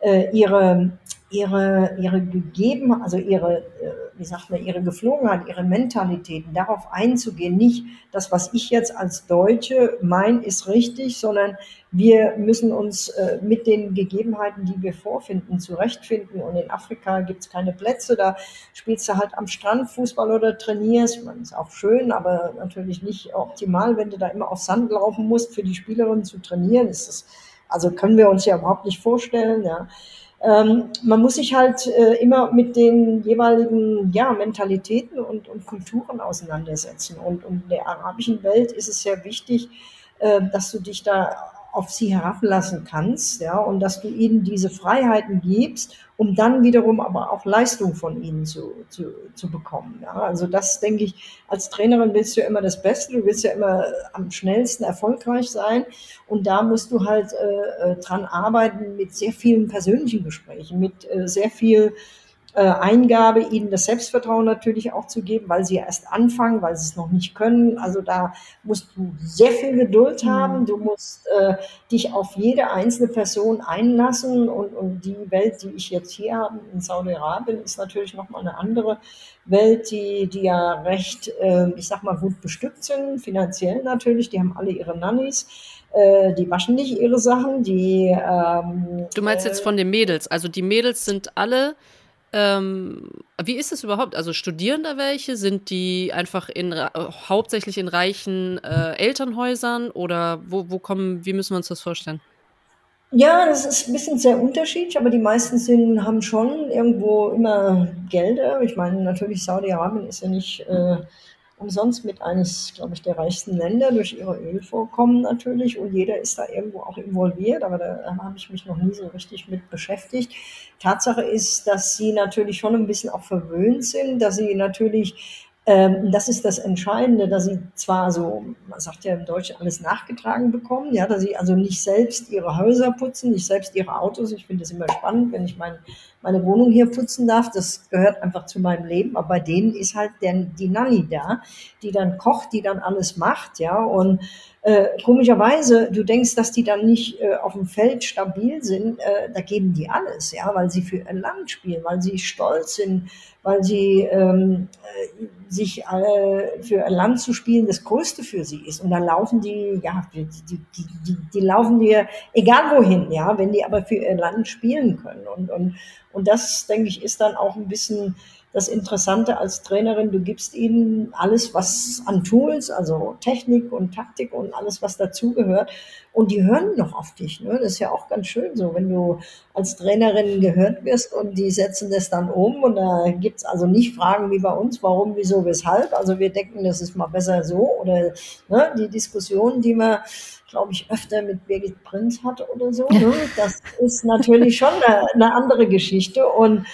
äh, ihre ihre, ihre gegeben, also ihre, äh, wie sagt man, ihre Geflogenheit, ihre Mentalitäten, darauf einzugehen. Nicht das, was ich jetzt als Deutsche mein, ist richtig, sondern wir müssen uns äh, mit den Gegebenheiten, die wir vorfinden, zurechtfinden. Und in Afrika gibt es keine Plätze, da spielst du halt am Strand Fußball oder trainierst. Man ist auch schön, aber natürlich nicht optimal, wenn du da immer auf Sand laufen musst, für die Spielerinnen zu trainieren. Ist das, also können wir uns ja überhaupt nicht vorstellen, ja. Ähm, man muss sich halt äh, immer mit den jeweiligen ja, Mentalitäten und, und Kulturen auseinandersetzen. Und, und in der arabischen Welt ist es sehr wichtig, äh, dass du dich da auf sie herablassen kannst, ja, und dass du ihnen diese Freiheiten gibst, um dann wiederum aber auch Leistung von ihnen zu, zu, zu bekommen. Ja. Also das denke ich, als Trainerin willst du ja immer das Beste, du willst ja immer am schnellsten erfolgreich sein und da musst du halt äh, äh dran arbeiten mit sehr vielen persönlichen Gesprächen, mit äh, sehr viel äh, Eingabe, ihnen das Selbstvertrauen natürlich auch zu geben, weil sie erst anfangen, weil sie es noch nicht können. Also da musst du sehr viel Geduld mhm. haben. Du musst äh, dich auf jede einzelne Person einlassen und, und die Welt, die ich jetzt hier habe in Saudi-Arabien, ist natürlich nochmal eine andere Welt, die, die ja recht, äh, ich sag mal, gut bestückt sind, finanziell natürlich. Die haben alle ihre Nannies äh, die waschen nicht ihre Sachen, die. Ähm, du meinst jetzt äh, von den Mädels? Also die Mädels sind alle ähm, wie ist es überhaupt? Also studieren da welche? Sind die einfach in hauptsächlich in reichen äh, Elternhäusern oder wo, wo kommen, wie müssen wir uns das vorstellen? Ja, das ist ein bisschen sehr unterschiedlich, aber die meisten sind, haben schon irgendwo immer Gelder. Ich meine, natürlich Saudi-Arabien ist ja nicht äh, umsonst mit eines, glaube ich, der reichsten Länder durch ihre Ölvorkommen natürlich und jeder ist da irgendwo auch involviert, aber da habe ich mich noch nie so richtig mit beschäftigt. Tatsache ist, dass sie natürlich schon ein bisschen auch verwöhnt sind, dass sie natürlich ähm, das ist das Entscheidende, dass sie zwar so, man sagt ja im Deutschen, alles nachgetragen bekommen, ja, dass sie also nicht selbst ihre Häuser putzen, nicht selbst ihre Autos. Ich finde es immer spannend, wenn ich mein, meine Wohnung hier putzen darf. Das gehört einfach zu meinem Leben. Aber bei denen ist halt der, die Nanny da, die dann kocht, die dann alles macht, ja. Und äh, komischerweise, du denkst, dass die dann nicht äh, auf dem Feld stabil sind, äh, da geben die alles, ja, weil sie für ein Land spielen, weil sie stolz sind, weil sie ähm, äh, sich äh, für ein Land zu spielen das Größte für sie ist. Und dann laufen die, ja, die, die, die, die laufen dir egal wohin, ja, wenn die aber für ihr Land spielen können. Und, und, und das, denke ich, ist dann auch ein bisschen das Interessante als Trainerin, du gibst ihnen alles, was an Tools, also Technik und Taktik und alles, was dazugehört. Und die hören noch auf dich. Ne? Das ist ja auch ganz schön so, wenn du als Trainerin gehört wirst und die setzen das dann um. Und da gibt's also nicht Fragen wie bei uns, warum, wieso, weshalb. Also wir denken, das ist mal besser so. Oder ne, die Diskussion, die man glaube ich, öfter mit Birgit Prinz hatte oder so. Ne? Das ist natürlich schon eine, eine andere Geschichte. Und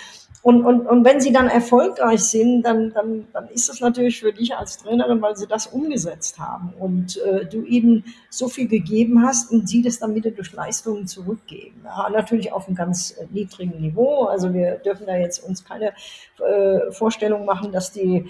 und, und, und wenn sie dann erfolgreich sind, dann, dann, dann ist es natürlich für dich als Trainerin, weil sie das umgesetzt haben und äh, du ihnen so viel gegeben hast und sie das dann wieder durch Leistungen zurückgeben. Ja, natürlich auf einem ganz äh, niedrigen Niveau. Also wir dürfen da jetzt uns keine äh, Vorstellung machen, dass die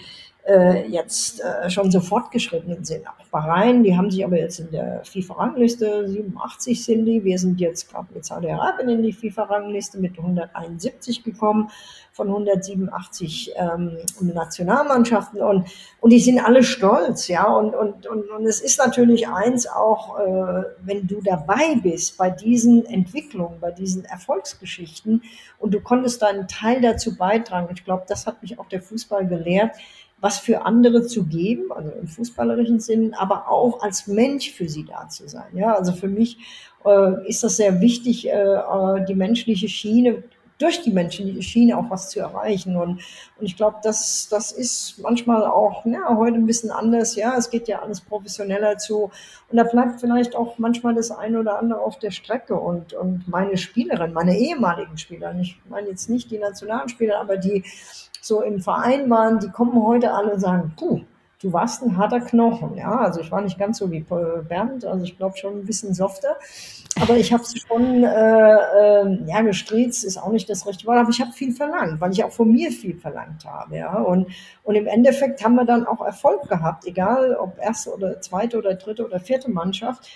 äh, jetzt äh, schon so fortgeschritten sind. Auch Bahrain, die haben sich aber jetzt in der FIFA-Rangliste, 87 sind die, wir sind jetzt gerade mit Saudi-Arabien in die FIFA-Rangliste mit 171 gekommen von 187 ähm, Nationalmannschaften und, und die sind alle stolz, ja, und, und, und, und es ist natürlich eins auch, äh, wenn du dabei bist bei diesen Entwicklungen, bei diesen Erfolgsgeschichten und du konntest deinen Teil dazu beitragen. Ich glaube, das hat mich auch der Fußball gelehrt, was für andere zu geben, also im fußballerischen Sinn, aber auch als Mensch für sie da zu sein. Ja, also für mich äh, ist das sehr wichtig, äh, äh die menschliche Schiene durch die menschliche Schiene auch was zu erreichen. Und, und ich glaube, das, das ist manchmal auch ja, heute ein bisschen anders. Ja, es geht ja alles professioneller zu. Und da bleibt vielleicht auch manchmal das eine oder andere auf der Strecke. Und, und meine Spielerin, meine ehemaligen Spieler, ich meine jetzt nicht die nationalen Spieler, aber die so im Verein waren, die kommen heute alle und sagen, puh, du warst ein harter Knochen. Ja, also ich war nicht ganz so wie Bernd, also ich glaube schon ein bisschen softer. Aber ich habe es schon, äh, äh, ja, gestriezt ist auch nicht das richtige Wort, aber ich habe viel verlangt, weil ich auch von mir viel verlangt habe. Ja, und, und im Endeffekt haben wir dann auch Erfolg gehabt, egal ob erste oder zweite oder dritte oder vierte Mannschaft.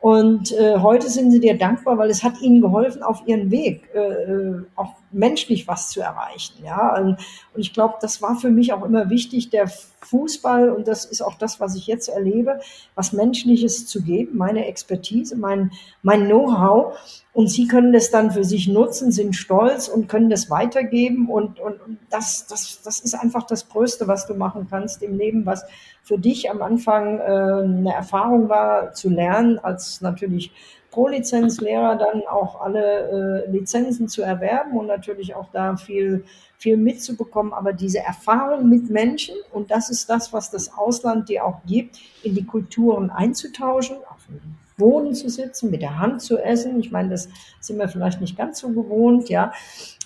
Und äh, heute sind sie dir dankbar, weil es hat ihnen geholfen, auf ihren Weg äh, äh auch menschlich was zu erreichen. Ja, und, ich glaube, das war für mich auch immer wichtig, der Fußball, und das ist auch das, was ich jetzt erlebe, was Menschliches zu geben, meine Expertise, mein, mein Know-how. Und sie können das dann für sich nutzen, sind stolz und können das weitergeben. Und, und, und das, das, das ist einfach das Größte, was du machen kannst im Leben, was für dich am Anfang äh, eine Erfahrung war, zu lernen, als natürlich Pro-Lizenzlehrer dann auch alle äh, Lizenzen zu erwerben und natürlich auch da viel, viel mitzubekommen. Aber diese Erfahrung mit Menschen, und das ist das, was das Ausland dir auch gibt, in die Kulturen einzutauschen, auf Boden zu sitzen, mit der Hand zu essen. Ich meine, das sind wir vielleicht nicht ganz so gewohnt, ja.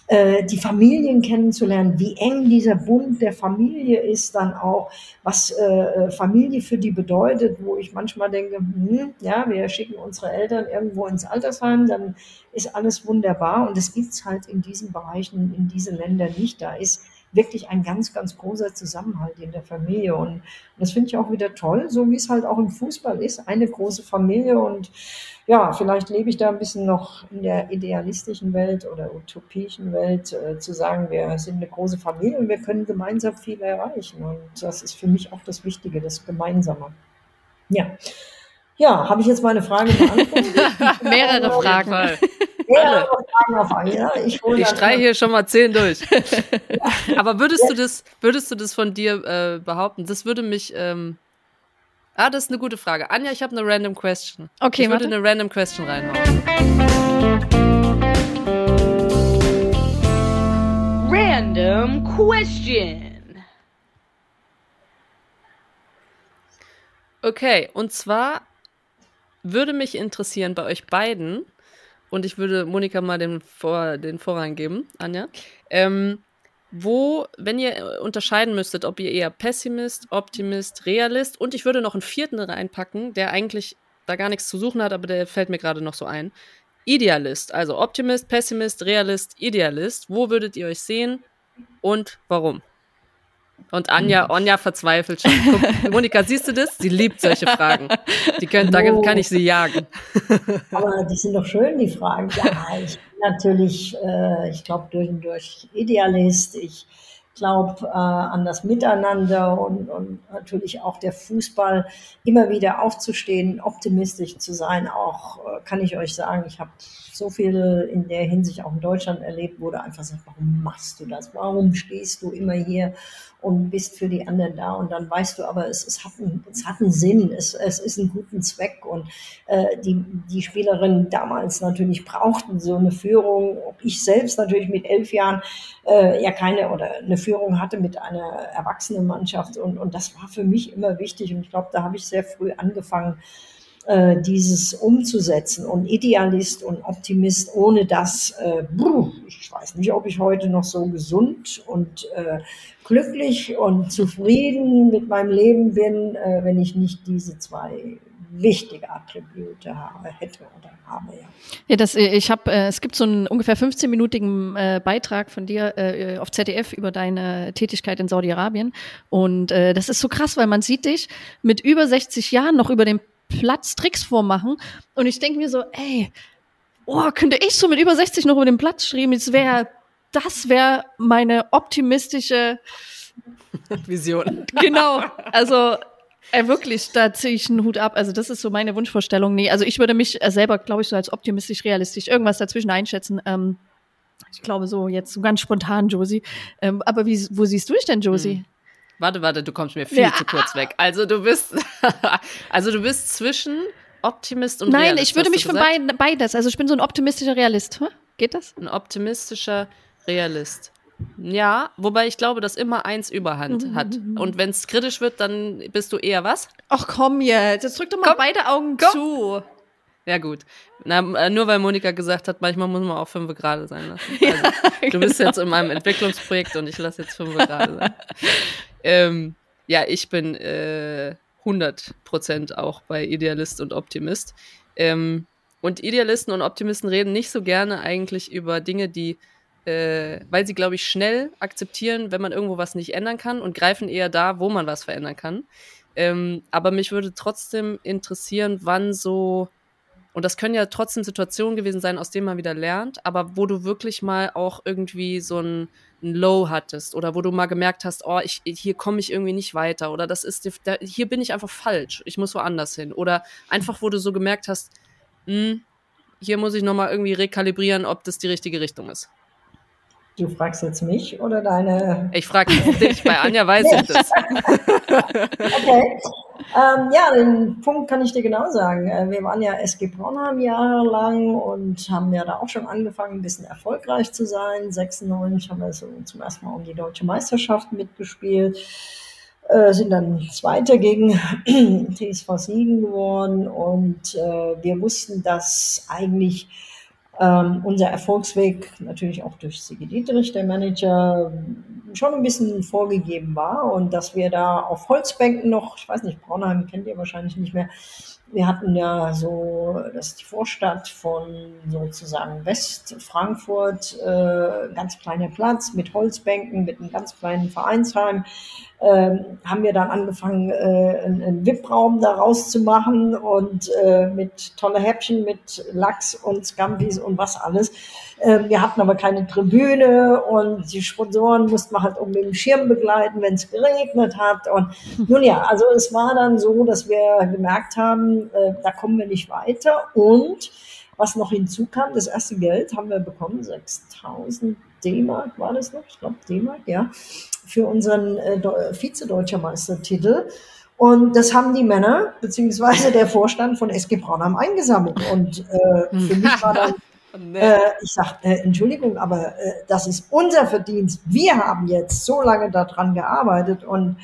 Äh, die Familien kennenzulernen, wie eng dieser Bund der Familie ist, dann auch, was äh, Familie für die bedeutet, wo ich manchmal denke, hm, ja, wir schicken unsere Eltern irgendwo ins Altersheim, dann ist alles wunderbar und das gibt's halt in diesen Bereichen, in diesen Ländern nicht. Da ist wirklich ein ganz, ganz großer Zusammenhalt in der Familie. Und das finde ich auch wieder toll, so wie es halt auch im Fußball ist, eine große Familie. Und ja, vielleicht lebe ich da ein bisschen noch in der idealistischen Welt oder utopischen Welt, äh, zu sagen, wir sind eine große Familie und wir können gemeinsam viel erreichen. Und das ist für mich auch das Wichtige, das Gemeinsame. Ja. Ja, habe ich jetzt meine Frage beantwortet? Mehrere Fragen. Einmal. Ja, ich streiche hier schon mal zehn durch. Aber würdest du das, würdest du das von dir äh, behaupten? Das würde mich. Ähm, ah, das ist eine gute Frage. Anja, ich habe eine random question. Okay, ich würde warte. eine random question reinhauen. Random question. Okay, und zwar würde mich interessieren bei euch beiden, und ich würde Monika mal den, Vor den Vorrang geben, Anja, ähm, wo, wenn ihr unterscheiden müsstet, ob ihr eher Pessimist, Optimist, Realist und ich würde noch einen vierten reinpacken, der eigentlich da gar nichts zu suchen hat, aber der fällt mir gerade noch so ein. Idealist, also Optimist, Pessimist, Realist, Idealist. Wo würdet ihr euch sehen und warum? Und Anja, Anja verzweifelt schon. Guck, Monika, siehst du das? Sie liebt solche Fragen. Die können, da Oh. kann ich sie jagen. Aber die sind doch schön, die Fragen. Ja, ich bin natürlich, äh, ich glaube, durch und durch Idealist. Ich glaube äh, an das Miteinander und, und natürlich auch der Fußball, immer wieder aufzustehen, optimistisch zu sein. Auch äh, kann ich euch sagen, ich habe so viel in der Hinsicht auch in Deutschland erlebt, wo du einfach sagst, warum machst du das? Warum stehst du immer hier und bist für die anderen da? Und dann weißt du aber, es, es, hat, einen, es hat einen Sinn, es, es ist einen guten Zweck. Und äh, die, die Spielerinnen damals natürlich brauchten so eine Führung. Ich selbst natürlich mit elf Jahren äh, ja keine oder eine Führung hatte mit einer erwachsenen Mannschaft. Und, und das war für mich immer wichtig. Und ich glaube, da habe ich sehr früh angefangen, äh, dieses umzusetzen. Und Idealist und Optimist, ohne das, äh, ich weiß nicht, ob ich heute noch so gesund und äh, glücklich und zufrieden mit meinem Leben bin, äh, wenn ich nicht diese zwei wichtige Attribute habe, hätte oder habe. Ja. Ja, das, äh, ich habe, äh, es gibt so einen ungefähr 15-minütigen äh, Beitrag von dir auf ZDF über deine Tätigkeit in Saudi-Arabien. Und das ist so krass, weil man sieht dich mit über 60 Jahren noch über den Platz Tricks vormachen. Und ich denke mir so, ey, oh, könnte ich so mit über 60 noch über den Platz schreiben? Das wäre, das wäre meine optimistische Vision. genau. Also äh, wirklich, da ziehe ich einen Hut ab. Also das ist so meine Wunschvorstellung. Nee, also ich würde mich äh, selber, glaube ich, so als optimistisch realistisch irgendwas dazwischen einschätzen. Ähm, ich glaube so jetzt so ganz spontan, Josie. Ähm, aber wie, wo siehst du dich denn, Josie? Hm. Warte, warte, du kommst mir viel Ja. zu kurz weg. Also du bist, also du bist zwischen Optimist und Nein, Realist, ich würde mich gesagt? beid, beides. Also ich bin so ein optimistischer Realist. Hä? Geht das? Ein optimistischer Realist. Ja, wobei ich glaube, dass immer eins Überhand hat. Und wenn es kritisch wird, dann bist du eher was? Ach komm jetzt, jetzt drück doch mal Komm, beide Augen komm. zu. Ja, gut. Na, äh, nur weil Monika gesagt hat, manchmal muss man auch fünf gerade sein lassen. Also, Du bist jetzt in meinem Entwicklungsprojekt und ich lasse jetzt fünf gerade sein. Ähm, ja, ich bin äh, 100% auch bei Idealist und Optimist. Ähm, und Idealisten und Optimisten reden nicht so gerne eigentlich über Dinge, die, äh, weil sie, glaube ich, schnell akzeptieren, wenn man irgendwo was nicht ändern kann und greifen eher da, wo man was verändern kann. Ähm, aber mich würde trotzdem interessieren, wann so, und das können ja trotzdem Situationen gewesen sein, aus denen man wieder lernt, aber wo du wirklich mal auch irgendwie so ein, ein Low hattest oder wo du mal gemerkt hast, oh, ich, hier komme ich irgendwie nicht weiter oder das ist, da, hier bin ich einfach falsch, ich muss woanders hin. Oder einfach, wo du so gemerkt hast, hm, hier muss ich nochmal irgendwie rekalibrieren, ob das die richtige Richtung ist. Du fragst jetzt mich oder deine Ich frage dich, bei Anja weiß ich das. Okay. Ähm, ja, den Punkt kann ich dir genau sagen. Äh, Wir waren ja SG Braunheim jahrelang und haben ja da auch schon angefangen, ein bisschen erfolgreich zu sein. 96 haben wir so zum ersten Mal um die deutsche Meisterschaft mitgespielt. äh, sind dann Zweiter gegen TSV Siegen geworden und äh, wir wussten, dass eigentlich ähm, unser Erfolgsweg natürlich auch durch Sigi Dietrich, der Manager, schon ein bisschen vorgegeben war und dass wir da auf Holzbänken noch, ich weiß nicht, Braunheim kennt ihr wahrscheinlich nicht mehr, wir hatten ja so, das ist die Vorstadt von sozusagen Westfrankfurt, äh, ganz kleiner Platz mit Holzbänken, mit einem ganz kleinen Vereinsheim ähm, haben wir dann angefangen, äh, einen, einen VIP-Raum daraus zu machen und äh, mit tolle Häppchen, mit Lachs und Scampis und was alles. Äh, wir hatten aber keine Tribüne und die Sponsoren mussten wir halt um den Schirm begleiten, wenn es geregnet hat. Und nun ja, also es war dann so, dass wir gemerkt haben, äh, da kommen wir nicht weiter. Und was noch hinzukam, das erste Geld haben wir bekommen, 6000 D-Mark war das noch, ich glaube D-Mark, ja für unseren äh, Vize-Deutscher Meistertitel. Und das haben die Männer, beziehungsweise der Vorstand von SG Braunheim eingesammelt. Und äh, für mich war dann, äh, ich sag, äh, Entschuldigung, aber äh, das ist unser Verdienst. Wir haben jetzt so lange daran gearbeitet und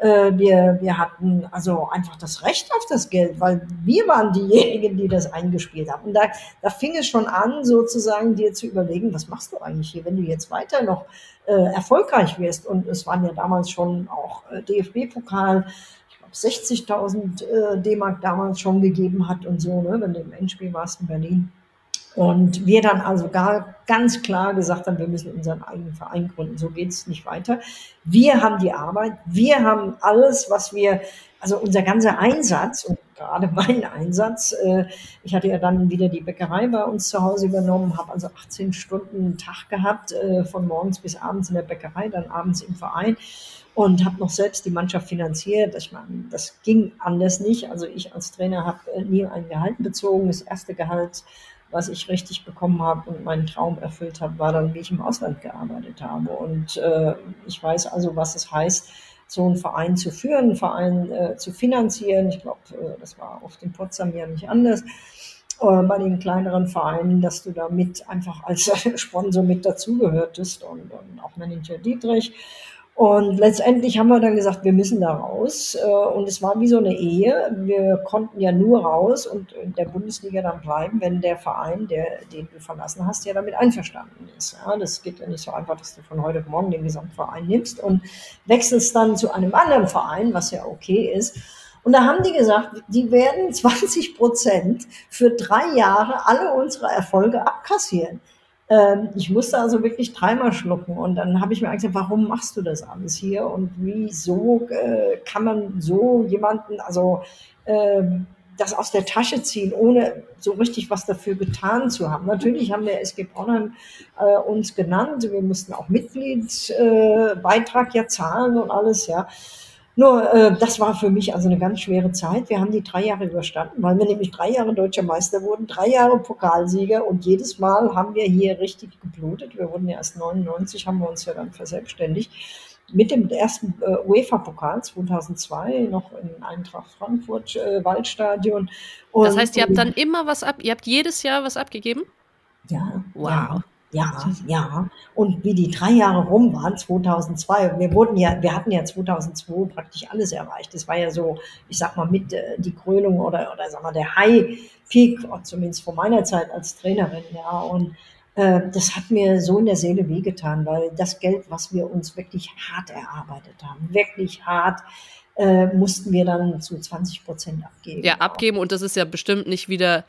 äh, wir, wir hatten also einfach das Recht auf das Geld, weil wir waren diejenigen, die das eingespielt haben. Und da, da fing es schon an, sozusagen dir zu überlegen, was machst du eigentlich hier, wenn du jetzt weiter noch äh, erfolgreich wirst. Und es waren ja damals schon auch äh, DFB-Pokal, ich glaube 60.000 äh, D-Mark damals schon gegeben hat und so, ne, wenn du im Endspiel warst in Berlin. Und wir dann also gar ganz klar gesagt haben, wir müssen unseren eigenen Verein gründen. So geht es nicht weiter. Wir haben die Arbeit, wir haben alles, was wir, also unser ganzer Einsatz und gerade mein Einsatz. Äh, ich hatte ja dann wieder die Bäckerei bei uns zu Hause übernommen, habe also 18 Stunden Tag gehabt, äh, von morgens bis abends in der Bäckerei, dann abends im Verein und habe noch selbst die Mannschaft finanziert. Ich meine, das ging anders nicht. Also ich als Trainer habe äh, nie ein Gehalt bezogen. Das erste Gehalt was ich richtig bekommen habe und meinen Traum erfüllt habe, war dann, wie ich im Ausland gearbeitet habe. Und äh, ich weiß also, was es heißt, so einen Verein zu führen, einen Verein äh, zu finanzieren. Ich glaube, äh, das war auf dem Potsdam ja nicht anders. Äh, bei den kleineren Vereinen, dass du da mit einfach als Sponsor mit dazugehörtest und, und auch Manager Dietrich. Und letztendlich haben wir dann gesagt, wir müssen da raus. Äh, und es war wie so eine Ehe. Wir konnten ja nur raus und in der Bundesliga dann bleiben, wenn der Verein, der, den du verlassen hast, ja damit einverstanden ist. Ja, das geht ja nicht so einfach, dass du von heute auf morgen den Gesamtverein nimmst und wechselst dann zu einem anderen Verein, was ja okay ist. Und da haben die gesagt, die werden 20 Prozent für drei Jahre alle unsere Erfolge abkassieren. Ähm, ich musste also wirklich dreimal schlucken und dann habe ich mir gesagt, warum machst du das alles hier und wieso äh, kann man so jemanden, also äh, das aus der Tasche ziehen, ohne so richtig was dafür getan zu haben. Natürlich haben wir SG Braunheim äh, uns genannt, wir mussten auch Mitgliedsbeitrag äh, ja zahlen und alles, ja. Nur, äh, das war für mich also eine ganz schwere Zeit. Wir haben die drei Jahre überstanden, weil wir nämlich drei Jahre deutscher Meister wurden, drei Jahre Pokalsieger und jedes Mal haben wir hier richtig geblutet. Wir wurden ja erst 99, haben wir uns ja dann verselbstständigt. Mit dem ersten äh, UEFA-Pokal 2002 noch in Eintracht Frankfurt äh, Waldstadion. Und, das heißt, ihr habt dann immer was ab, ihr habt jedes Jahr was abgegeben? Ja. Wow. Ja. Ja, ja. Und wie die drei Jahre rum waren, 2002, wir wurden ja, wir hatten ja 2002 praktisch alles erreicht. Das war ja so, ich sag mal, mit äh, die Krönung oder, oder sag mal, der High Peak, zumindest von meiner Zeit als Trainerin, ja. Und äh, das hat mir so in der Seele wehgetan, weil das Geld, was wir uns wirklich hart erarbeitet haben, wirklich hart, äh, mussten wir dann zu 20 Prozent abgeben. Ja, abgeben und das ist ja bestimmt nicht wieder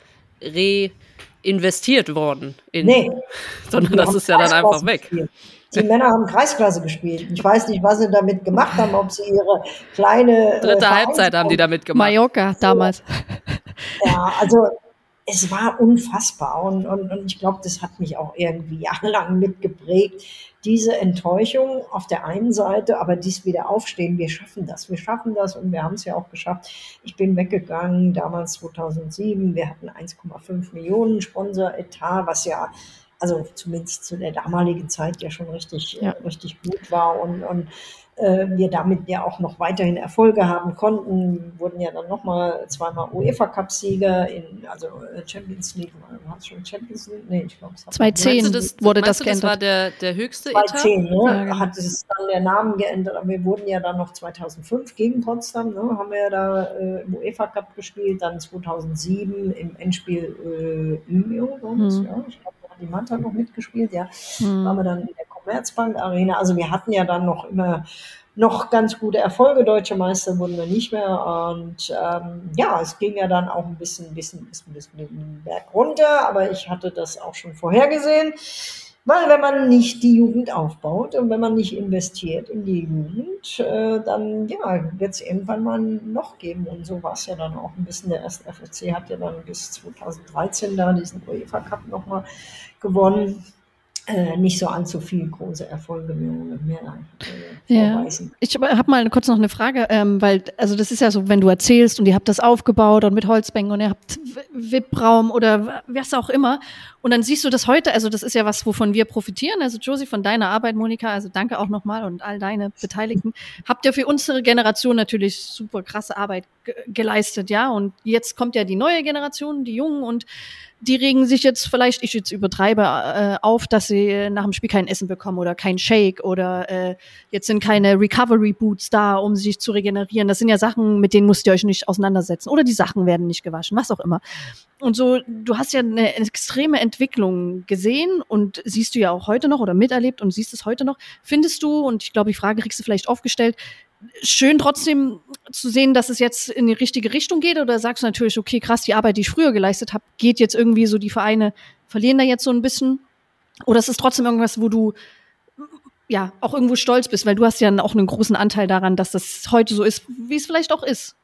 reinvestiert worden. In, nee. Sondern das ist ja dann einfach weg. Gespielt. Die Männer haben Kreisklasse gespielt. Ich weiß nicht, was sie damit gemacht haben, ob sie ihre kleine. Äh, Dritte äh, Halbzeit haben die damit gemacht. Mallorca damals. Ja, also es war unfassbar und, und, und ich glaube, das hat mich auch irgendwie jahrelang mitgeprägt. Diese Enttäuschung auf der einen Seite, aber dies wieder aufstehen, wir schaffen das, wir schaffen das und wir haben es ja auch geschafft. Ich bin weggegangen, damals 2007, wir hatten 1,5 Millionen Sponsor-Etat, was ja also zumindest zu der damaligen Zeit ja schon richtig, Ja. äh, richtig gut war und, und wir damit ja auch noch weiterhin Erfolge haben konnten, wurden ja dann nochmal zweimal UEFA Cup Sieger in, also äh, Champions League, war es schon Champions League? Nee, ich glaube, es hat 2010 Meinst du, das, wurde das du, das geändert. war der, der höchste Etat? 2010 ne, Ja, genau. hat es dann der Namen geändert, aber wir wurden ja dann noch 2005 gegen Potsdam, ne, haben wir ja da äh, im UEFA Cup gespielt, dann 2007 im Endspiel äh, Umeå, war das, Hm. ja, ich glaube, hat die Manta noch mitgespielt, ja, Hm. waren wir dann in der Commerzbank Arena, also wir hatten ja dann noch immer noch ganz gute Erfolge, deutsche Meister wurden wir nicht mehr. Und ähm, ja, es ging ja dann auch ein bisschen, bisschen, bisschen, bisschen den Berg runter, aber ich hatte das auch schon vorhergesehen. Weil wenn man nicht die Jugend aufbaut und wenn man nicht investiert in die Jugend, äh, dann ja, wird es irgendwann mal ein Loch geben. Und so war es ja dann auch ein bisschen. Der erste FFC hat ja dann bis 2013 da diesen UEFA Cup nochmal gewonnen. Äh, nicht so allzu viel große Erfolge mehr, äh, Ja. Ich habe mal kurz noch eine Frage, ähm, weil, also das ist ja so, wenn du erzählst und ihr habt das aufgebaut und mit Holzbänken und ihr habt VIP-Raum oder was auch immer und dann siehst du das heute, also das ist ja was, wovon wir profitieren, also Josie, von deiner Arbeit, Monika, also danke auch nochmal und all deine Beteiligten, habt ihr für unsere Generation natürlich super krasse Arbeit geleistet, ja, und jetzt kommt ja die neue Generation, die Jungen und die regen sich jetzt vielleicht, ich jetzt übertreibe, äh, auf, dass sie nach dem Spiel kein Essen bekommen oder kein Shake oder äh, jetzt sind keine Recovery Boots da, um sich zu regenerieren. Das sind ja Sachen, mit denen müsst ihr euch nicht auseinandersetzen. Oder die Sachen werden nicht gewaschen, was auch immer. Und so, du hast ja eine extreme Entwicklung gesehen und siehst du ja auch heute noch oder miterlebt und siehst es heute noch. Findest du, und ich glaube, die Frage kriegst du vielleicht aufgestellt, schön trotzdem zu sehen, dass es jetzt in die richtige Richtung geht? Oder sagst du natürlich, okay, krass, die Arbeit, die ich früher geleistet habe, geht jetzt irgendwie so, die Vereine verlieren da jetzt so ein bisschen? Oder ist es trotzdem irgendwas, wo du ja auch irgendwo stolz bist, weil du hast ja auch einen großen Anteil daran, dass das heute so ist, wie es vielleicht auch ist.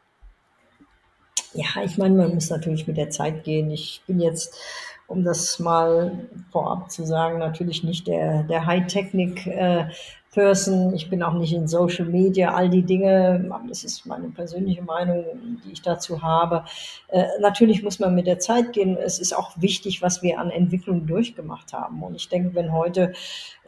Ja, ich meine, man muss natürlich mit der Zeit gehen. Ich bin jetzt, um das mal vorab zu sagen, natürlich nicht der, der High-Technik-Person. ich bin auch nicht in Social Media, all die Dinge. Das ist meine persönliche Meinung, die ich dazu habe. Äh, natürlich muss man mit der Zeit gehen. Es ist auch wichtig, was wir an Entwicklung durchgemacht haben. Und ich denke, wenn heute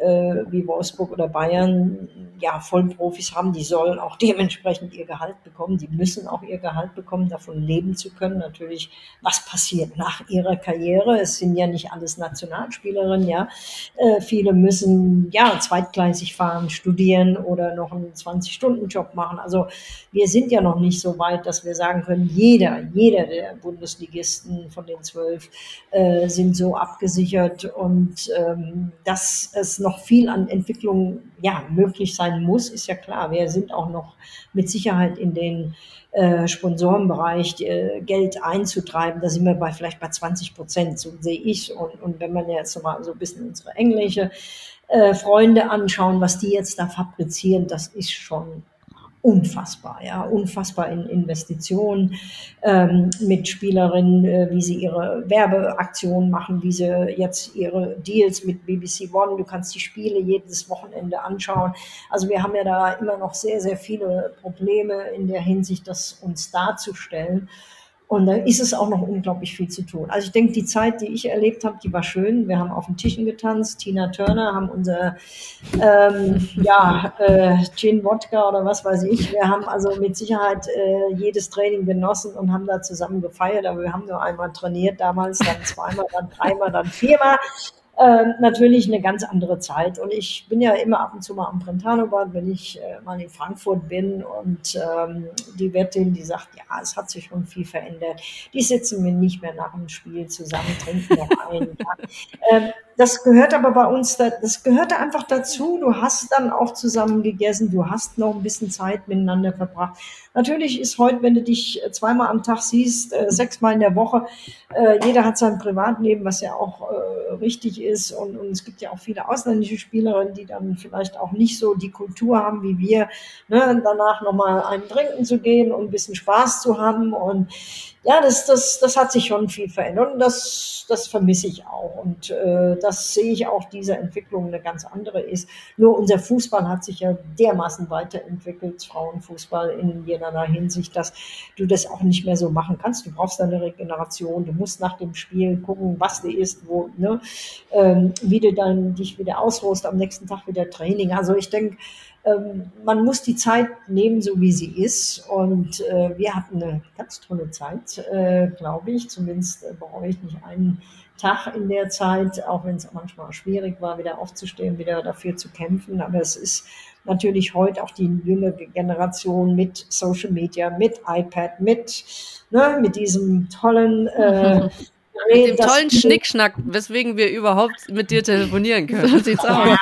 äh, wie Wolfsburg oder Bayern ja Vollprofis haben, die sollen auch dementsprechend ihr Gehalt bekommen. Die müssen auch ihr Gehalt bekommen, davon leben zu können. Natürlich, was passiert nach ihrer Karriere? Es sind ja nicht alles Nationalspielerinnen, ja. Äh, viele müssen ja zweitgleisig fahren, studieren oder noch einen 20-Stunden-Job machen. Also wir sind ja noch nicht so weit, dass wir sagen können, jeder, jeder der Bundesligisten von den zwölf äh, sind so abgesichert und ähm, dass es noch viel an Entwicklung ja möglich sein muss, ist ja klar. Wir sind auch noch mit Sicherheit in den äh, Sponsorenbereich äh, Geld einzutreiben. Da sind wir bei vielleicht bei 20 Prozent, so sehe ich. Und, und wenn man jetzt mal so ein bisschen unsere englische äh, Freunde anschauen, was die jetzt da fabrizieren, das ist schon unfassbar, ja, unfassbar in Investitionen ähm, mit Spielerinnen, äh, wie sie ihre Werbeaktionen machen, wie sie jetzt ihre Deals mit BBC One, du kannst die Spiele jedes Wochenende anschauen. Also wir haben ja da immer noch sehr, sehr viele Probleme in der Hinsicht, das uns darzustellen. Und da ist es auch noch unglaublich viel zu tun. Also ich denke, die Zeit, die ich erlebt habe, die war schön. Wir haben auf den Tischen getanzt. Tina Turner haben unser ähm, ja, äh, Gin Wodka oder was weiß ich. Wir haben also mit Sicherheit äh, jedes Training genossen und haben da zusammen gefeiert. Aber wir haben nur einmal trainiert damals, dann zweimal, dann dreimal, dann viermal. Ähm, natürlich eine ganz andere Zeit. Und ich bin ja immer ab und zu mal am Brentano-Bad, wenn ich äh, mal in Frankfurt bin. Und ähm, die Wirtin, die sagt, ja, es hat sich schon viel verändert. Die sitzen mir nicht mehr nach dem Spiel zusammen, trinken noch ein. ja. ähm, das gehört aber bei uns, das gehörte einfach dazu. Du hast dann auch zusammen gegessen, du hast noch ein bisschen Zeit miteinander verbracht. Natürlich ist heute, wenn du dich zweimal am Tag siehst, äh, sechsmal in der Woche, äh, jeder hat sein Privatleben, was ja auch äh, richtig ist. Und, und es gibt ja auch viele ausländische Spielerinnen, die dann vielleicht auch nicht so die Kultur haben wie wir, ne, danach nochmal einen trinken zu gehen und ein bisschen Spaß zu haben. Und ja, das, das, das hat sich schon viel verändert und das, das vermisse ich auch. Und äh, das sehe ich auch, diese Entwicklung eine ganz andere ist. Nur unser Fußball hat sich ja dermaßen weiterentwickelt, Frauenfußball in jeder Hinsicht, dass du das auch nicht mehr so machen kannst. Du brauchst eine Regeneration, du musst nach dem Spiel gucken, was du isst, wo, ne, ähm, wie du dann dich wieder ausruhst, am nächsten Tag wieder Training. Also ich denke, ähm, man muss die Zeit nehmen, so wie sie ist. Und äh, wir hatten eine ganz tolle Zeit, äh, glaube ich. Zumindest äh, bereue ich nicht einen Tag in der Zeit, auch wenn es manchmal schwierig war, wieder aufzustehen, wieder dafür zu kämpfen. Aber es ist natürlich heute auch die jüngere Generation mit Social Media, mit iPad, mit, ne, mit diesem tollen äh, mit dem tollen Schnickschnack, weswegen wir überhaupt mit dir telefonieren können. So sieht's aus.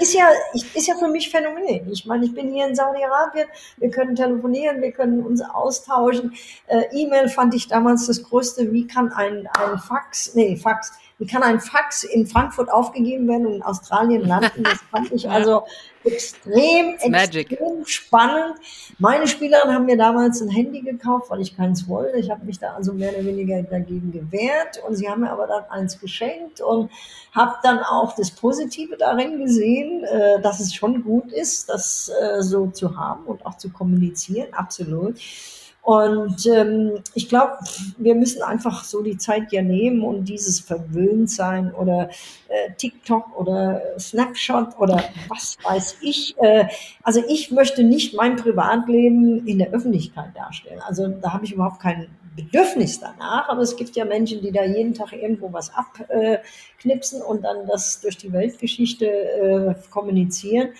Ist ja, ist ja für mich phänomenal. Ich meine, ich bin hier in Saudi-Arabien, wir können telefonieren, wir können uns austauschen. Äh, E-Mail fand ich damals das Größte. Wie kann ein, ein Fax, nee, Fax, wie kann ein Fax in Frankfurt aufgegeben werden und in Australien landen? Das fand ich also extrem, extrem spannend. Meine Spielerinnen haben mir damals ein Handy gekauft, weil ich keins wollte. Ich habe mich da also mehr oder weniger dagegen gewehrt und sie haben mir aber dann eins geschenkt und habe dann auch das Positive darin gesehen, äh, dass es schon gut ist, das äh, so zu haben und auch zu kommunizieren, absolut. Und ähm, ich glaube, wir müssen einfach so die Zeit ja nehmen und dieses Verwöhntsein oder äh, TikTok oder Snapshot oder was weiß ich. Äh, also ich möchte nicht mein Privatleben in der Öffentlichkeit darstellen. Also da habe ich überhaupt kein Bedürfnis danach. Aber es gibt ja Menschen, die da jeden Tag irgendwo was abknipsen und dann das durch die Weltgeschichte äh, kommunizieren.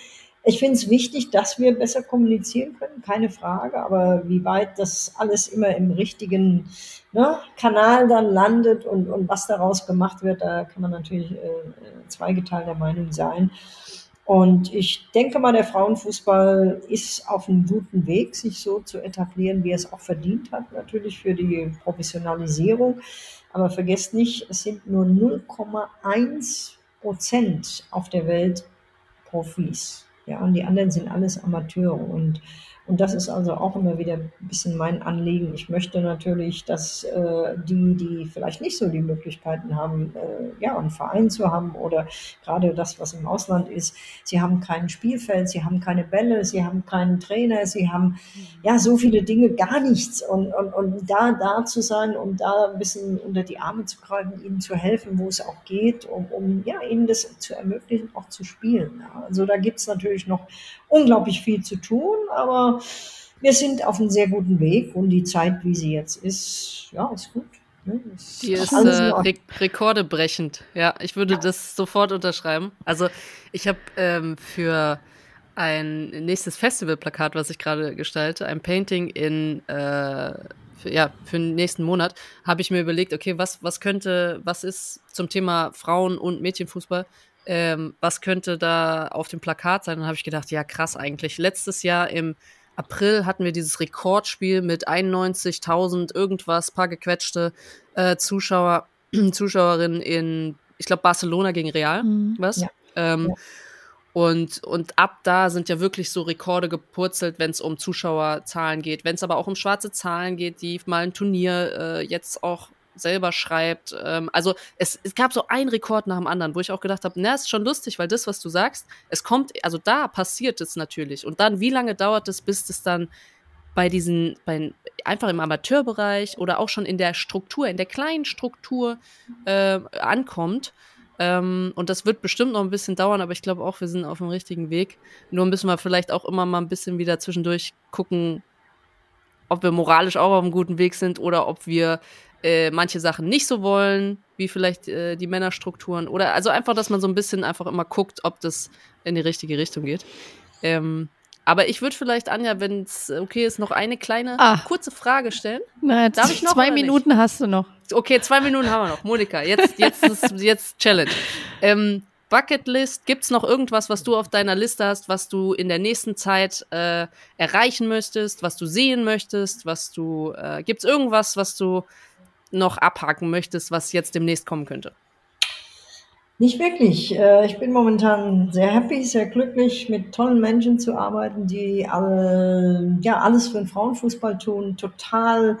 Ich finde es wichtig, dass wir besser kommunizieren können, keine Frage. Aber wie weit das alles immer im richtigen ne, Kanal dann landet und, und was daraus gemacht wird, da kann man natürlich äh, zweigeteilter Meinung sein. Und ich denke mal, der Frauenfußball ist auf einem guten Weg, sich so zu etablieren, wie es auch verdient hat, natürlich für die Professionalisierung. Aber vergesst nicht, es sind nur 0,1 Prozent auf der Welt Profis. Ja, und die anderen sind alles Amateure. Und und das ist also auch immer wieder ein bisschen mein Anliegen. Ich möchte natürlich, dass äh, die, die vielleicht nicht so die Möglichkeiten haben, äh, ja, einen Verein zu haben oder gerade das, was im Ausland ist, sie haben kein Spielfeld, sie haben keine Bälle, sie haben keinen Trainer, sie haben ja so viele Dinge, gar nichts. Und, und, und da, da zu sein, um da ein bisschen unter die Arme zu greifen, ihnen zu helfen, wo es auch geht, um, um ja, ihnen das zu ermöglichen, auch zu spielen. Also da gibt es natürlich noch unglaublich viel zu tun, aber wir sind auf einem sehr guten Weg und die Zeit, wie sie jetzt ist, ja, ist gut. Ne? Ist die ist äh, Re Rekorde brechend. Ja, ich würde ja. das sofort unterschreiben. Also ich habe ähm, für ein nächstes Festivalplakat, was ich gerade gestalte, ein Painting in äh, für, ja, für den nächsten Monat, habe ich mir überlegt, okay, was, was könnte, was ist zum Thema Frauen- und Mädchenfußball ähm, was könnte da auf dem Plakat sein? Dann habe ich gedacht, ja, krass eigentlich. Letztes Jahr im April hatten wir dieses Rekordspiel mit 91.000 irgendwas, paar gequetschte äh, Zuschauer, Zuschauerinnen in, ich glaube, Barcelona gegen Real, mhm. was? Ja. Ähm, ja. Und, und ab da sind ja wirklich so Rekorde gepurzelt, wenn es um Zuschauerzahlen geht, wenn es aber auch um schwarze Zahlen geht, die mal ein Turnier äh, jetzt auch selber schreibt. Ähm, also es, es gab so einen Rekord nach dem anderen, wo ich auch gedacht habe, na, ist schon lustig, weil das, was du sagst, es kommt, also da passiert es natürlich. Und dann, wie lange dauert es, bis es dann bei diesen, bei, einfach im Amateurbereich oder auch schon in der Struktur, in der kleinen Struktur äh, ankommt. Ähm, und das wird bestimmt noch ein bisschen dauern, aber ich glaube auch, wir sind auf dem richtigen Weg. Nur müssen wir vielleicht auch immer mal ein bisschen wieder zwischendurch gucken, ob wir moralisch auch auf einem guten Weg sind oder ob wir äh, manche Sachen nicht so wollen, wie vielleicht äh, die Männerstrukturen. Oder also einfach, dass man so ein bisschen einfach immer guckt, ob das in die richtige Richtung geht. Ähm, aber ich würde vielleicht, Anja, wenn es okay ist, noch eine kleine Ach. kurze Frage stellen. Na, jetzt Darf ich noch? Zwei Minuten nicht? hast du noch. Okay, zwei Minuten haben wir noch. Monika, jetzt, jetzt ist jetzt Challenge. Ähm, Bucketlist, gibt es noch irgendwas, was du auf deiner Liste hast, was du in der nächsten Zeit äh, erreichen möchtest, was du sehen möchtest, was du, äh, gibt es irgendwas, was du noch abhaken möchtest, was jetzt demnächst kommen könnte? Nicht wirklich. Äh, ich bin momentan sehr happy, sehr glücklich, mit tollen Menschen zu arbeiten, die alle, ja, alles für den Frauenfußball tun, total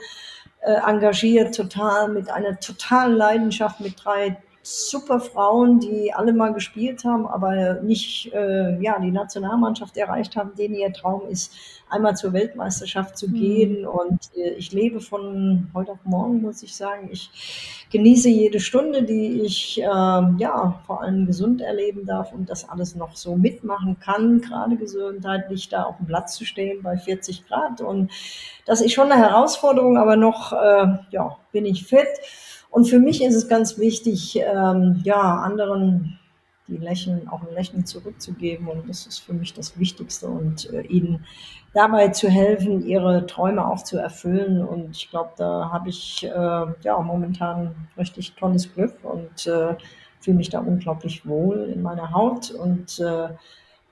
äh, engagiert, total mit einer totalen Leidenschaft, mit drei super Frauen, die alle mal gespielt haben, aber nicht äh, ja, die Nationalmannschaft erreicht haben, denen ihr Traum ist, einmal zur Weltmeisterschaft zu gehen. Und äh, ich lebe von heute auf morgen, muss ich sagen. Ich genieße jede Stunde, die ich äh, ja vor allem gesund erleben darf und das alles noch so mitmachen kann, gerade gesundheitlich da auf dem Platz zu stehen bei 40 Grad. Und das ist schon eine Herausforderung, aber noch äh, ja, bin ich fit. Und für mich ist es ganz wichtig, ähm, ja, anderen die Lächeln, auch ein Lächeln zurückzugeben. Und das ist für mich das Wichtigste und äh, ihnen dabei zu helfen, ihre Träume auch zu erfüllen. Und ich glaube, da habe ich äh, ja momentan richtig tolles Glück und äh, fühle mich da unglaublich wohl in meiner Haut und äh,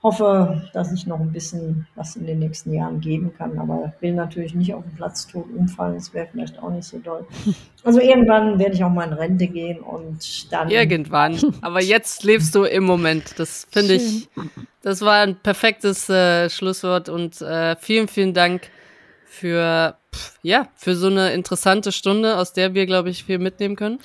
hoffe, dass ich noch ein bisschen was in den nächsten Jahren geben kann, aber will natürlich nicht auf den Platz tot umfallen, das wäre vielleicht auch nicht so doll. Also irgendwann werde ich auch mal in Rente gehen und dann. Irgendwann. Aber jetzt lebst du im Moment. Das finde ich, das war ein perfektes äh, Schlusswort und äh, vielen, vielen Dank für, pff, ja, für so eine interessante Stunde, aus der wir, glaube ich, viel mitnehmen können.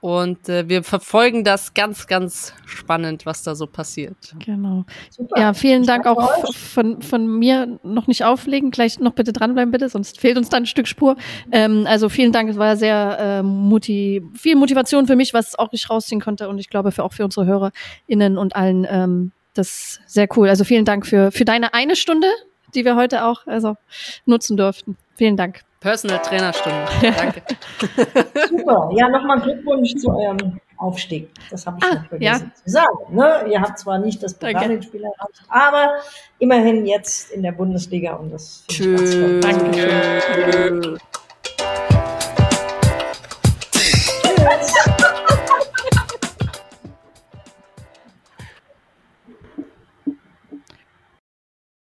Und äh, wir verfolgen das ganz, ganz spannend, was da so passiert. Genau. Super. Ja, vielen Ich Dank auch euch. von, von mir noch nicht auflegen. Gleich noch bitte dranbleiben, bitte, sonst fehlt uns dann ein Stück Spur. Ähm, also vielen Dank, es war sehr äh, muti viel Motivation für mich, was auch ich rausziehen konnte und ich glaube für auch für unsere HörerInnen und allen ähm, das ist sehr cool. Also vielen Dank für, für deine eine Stunde, die wir heute auch also, nutzen durften. Vielen Dank. Personal Trainerstunde. Danke. Super. Ja, nochmal Glückwunsch zu eurem Aufstieg. Das habe ich Ah, noch vergessen zu sagen. Ne? Ihr habt zwar nicht das. Pokalspiel erreicht, aber immerhin jetzt in der Bundesliga und das finde ich ganz toll. Dankeschön. Danke.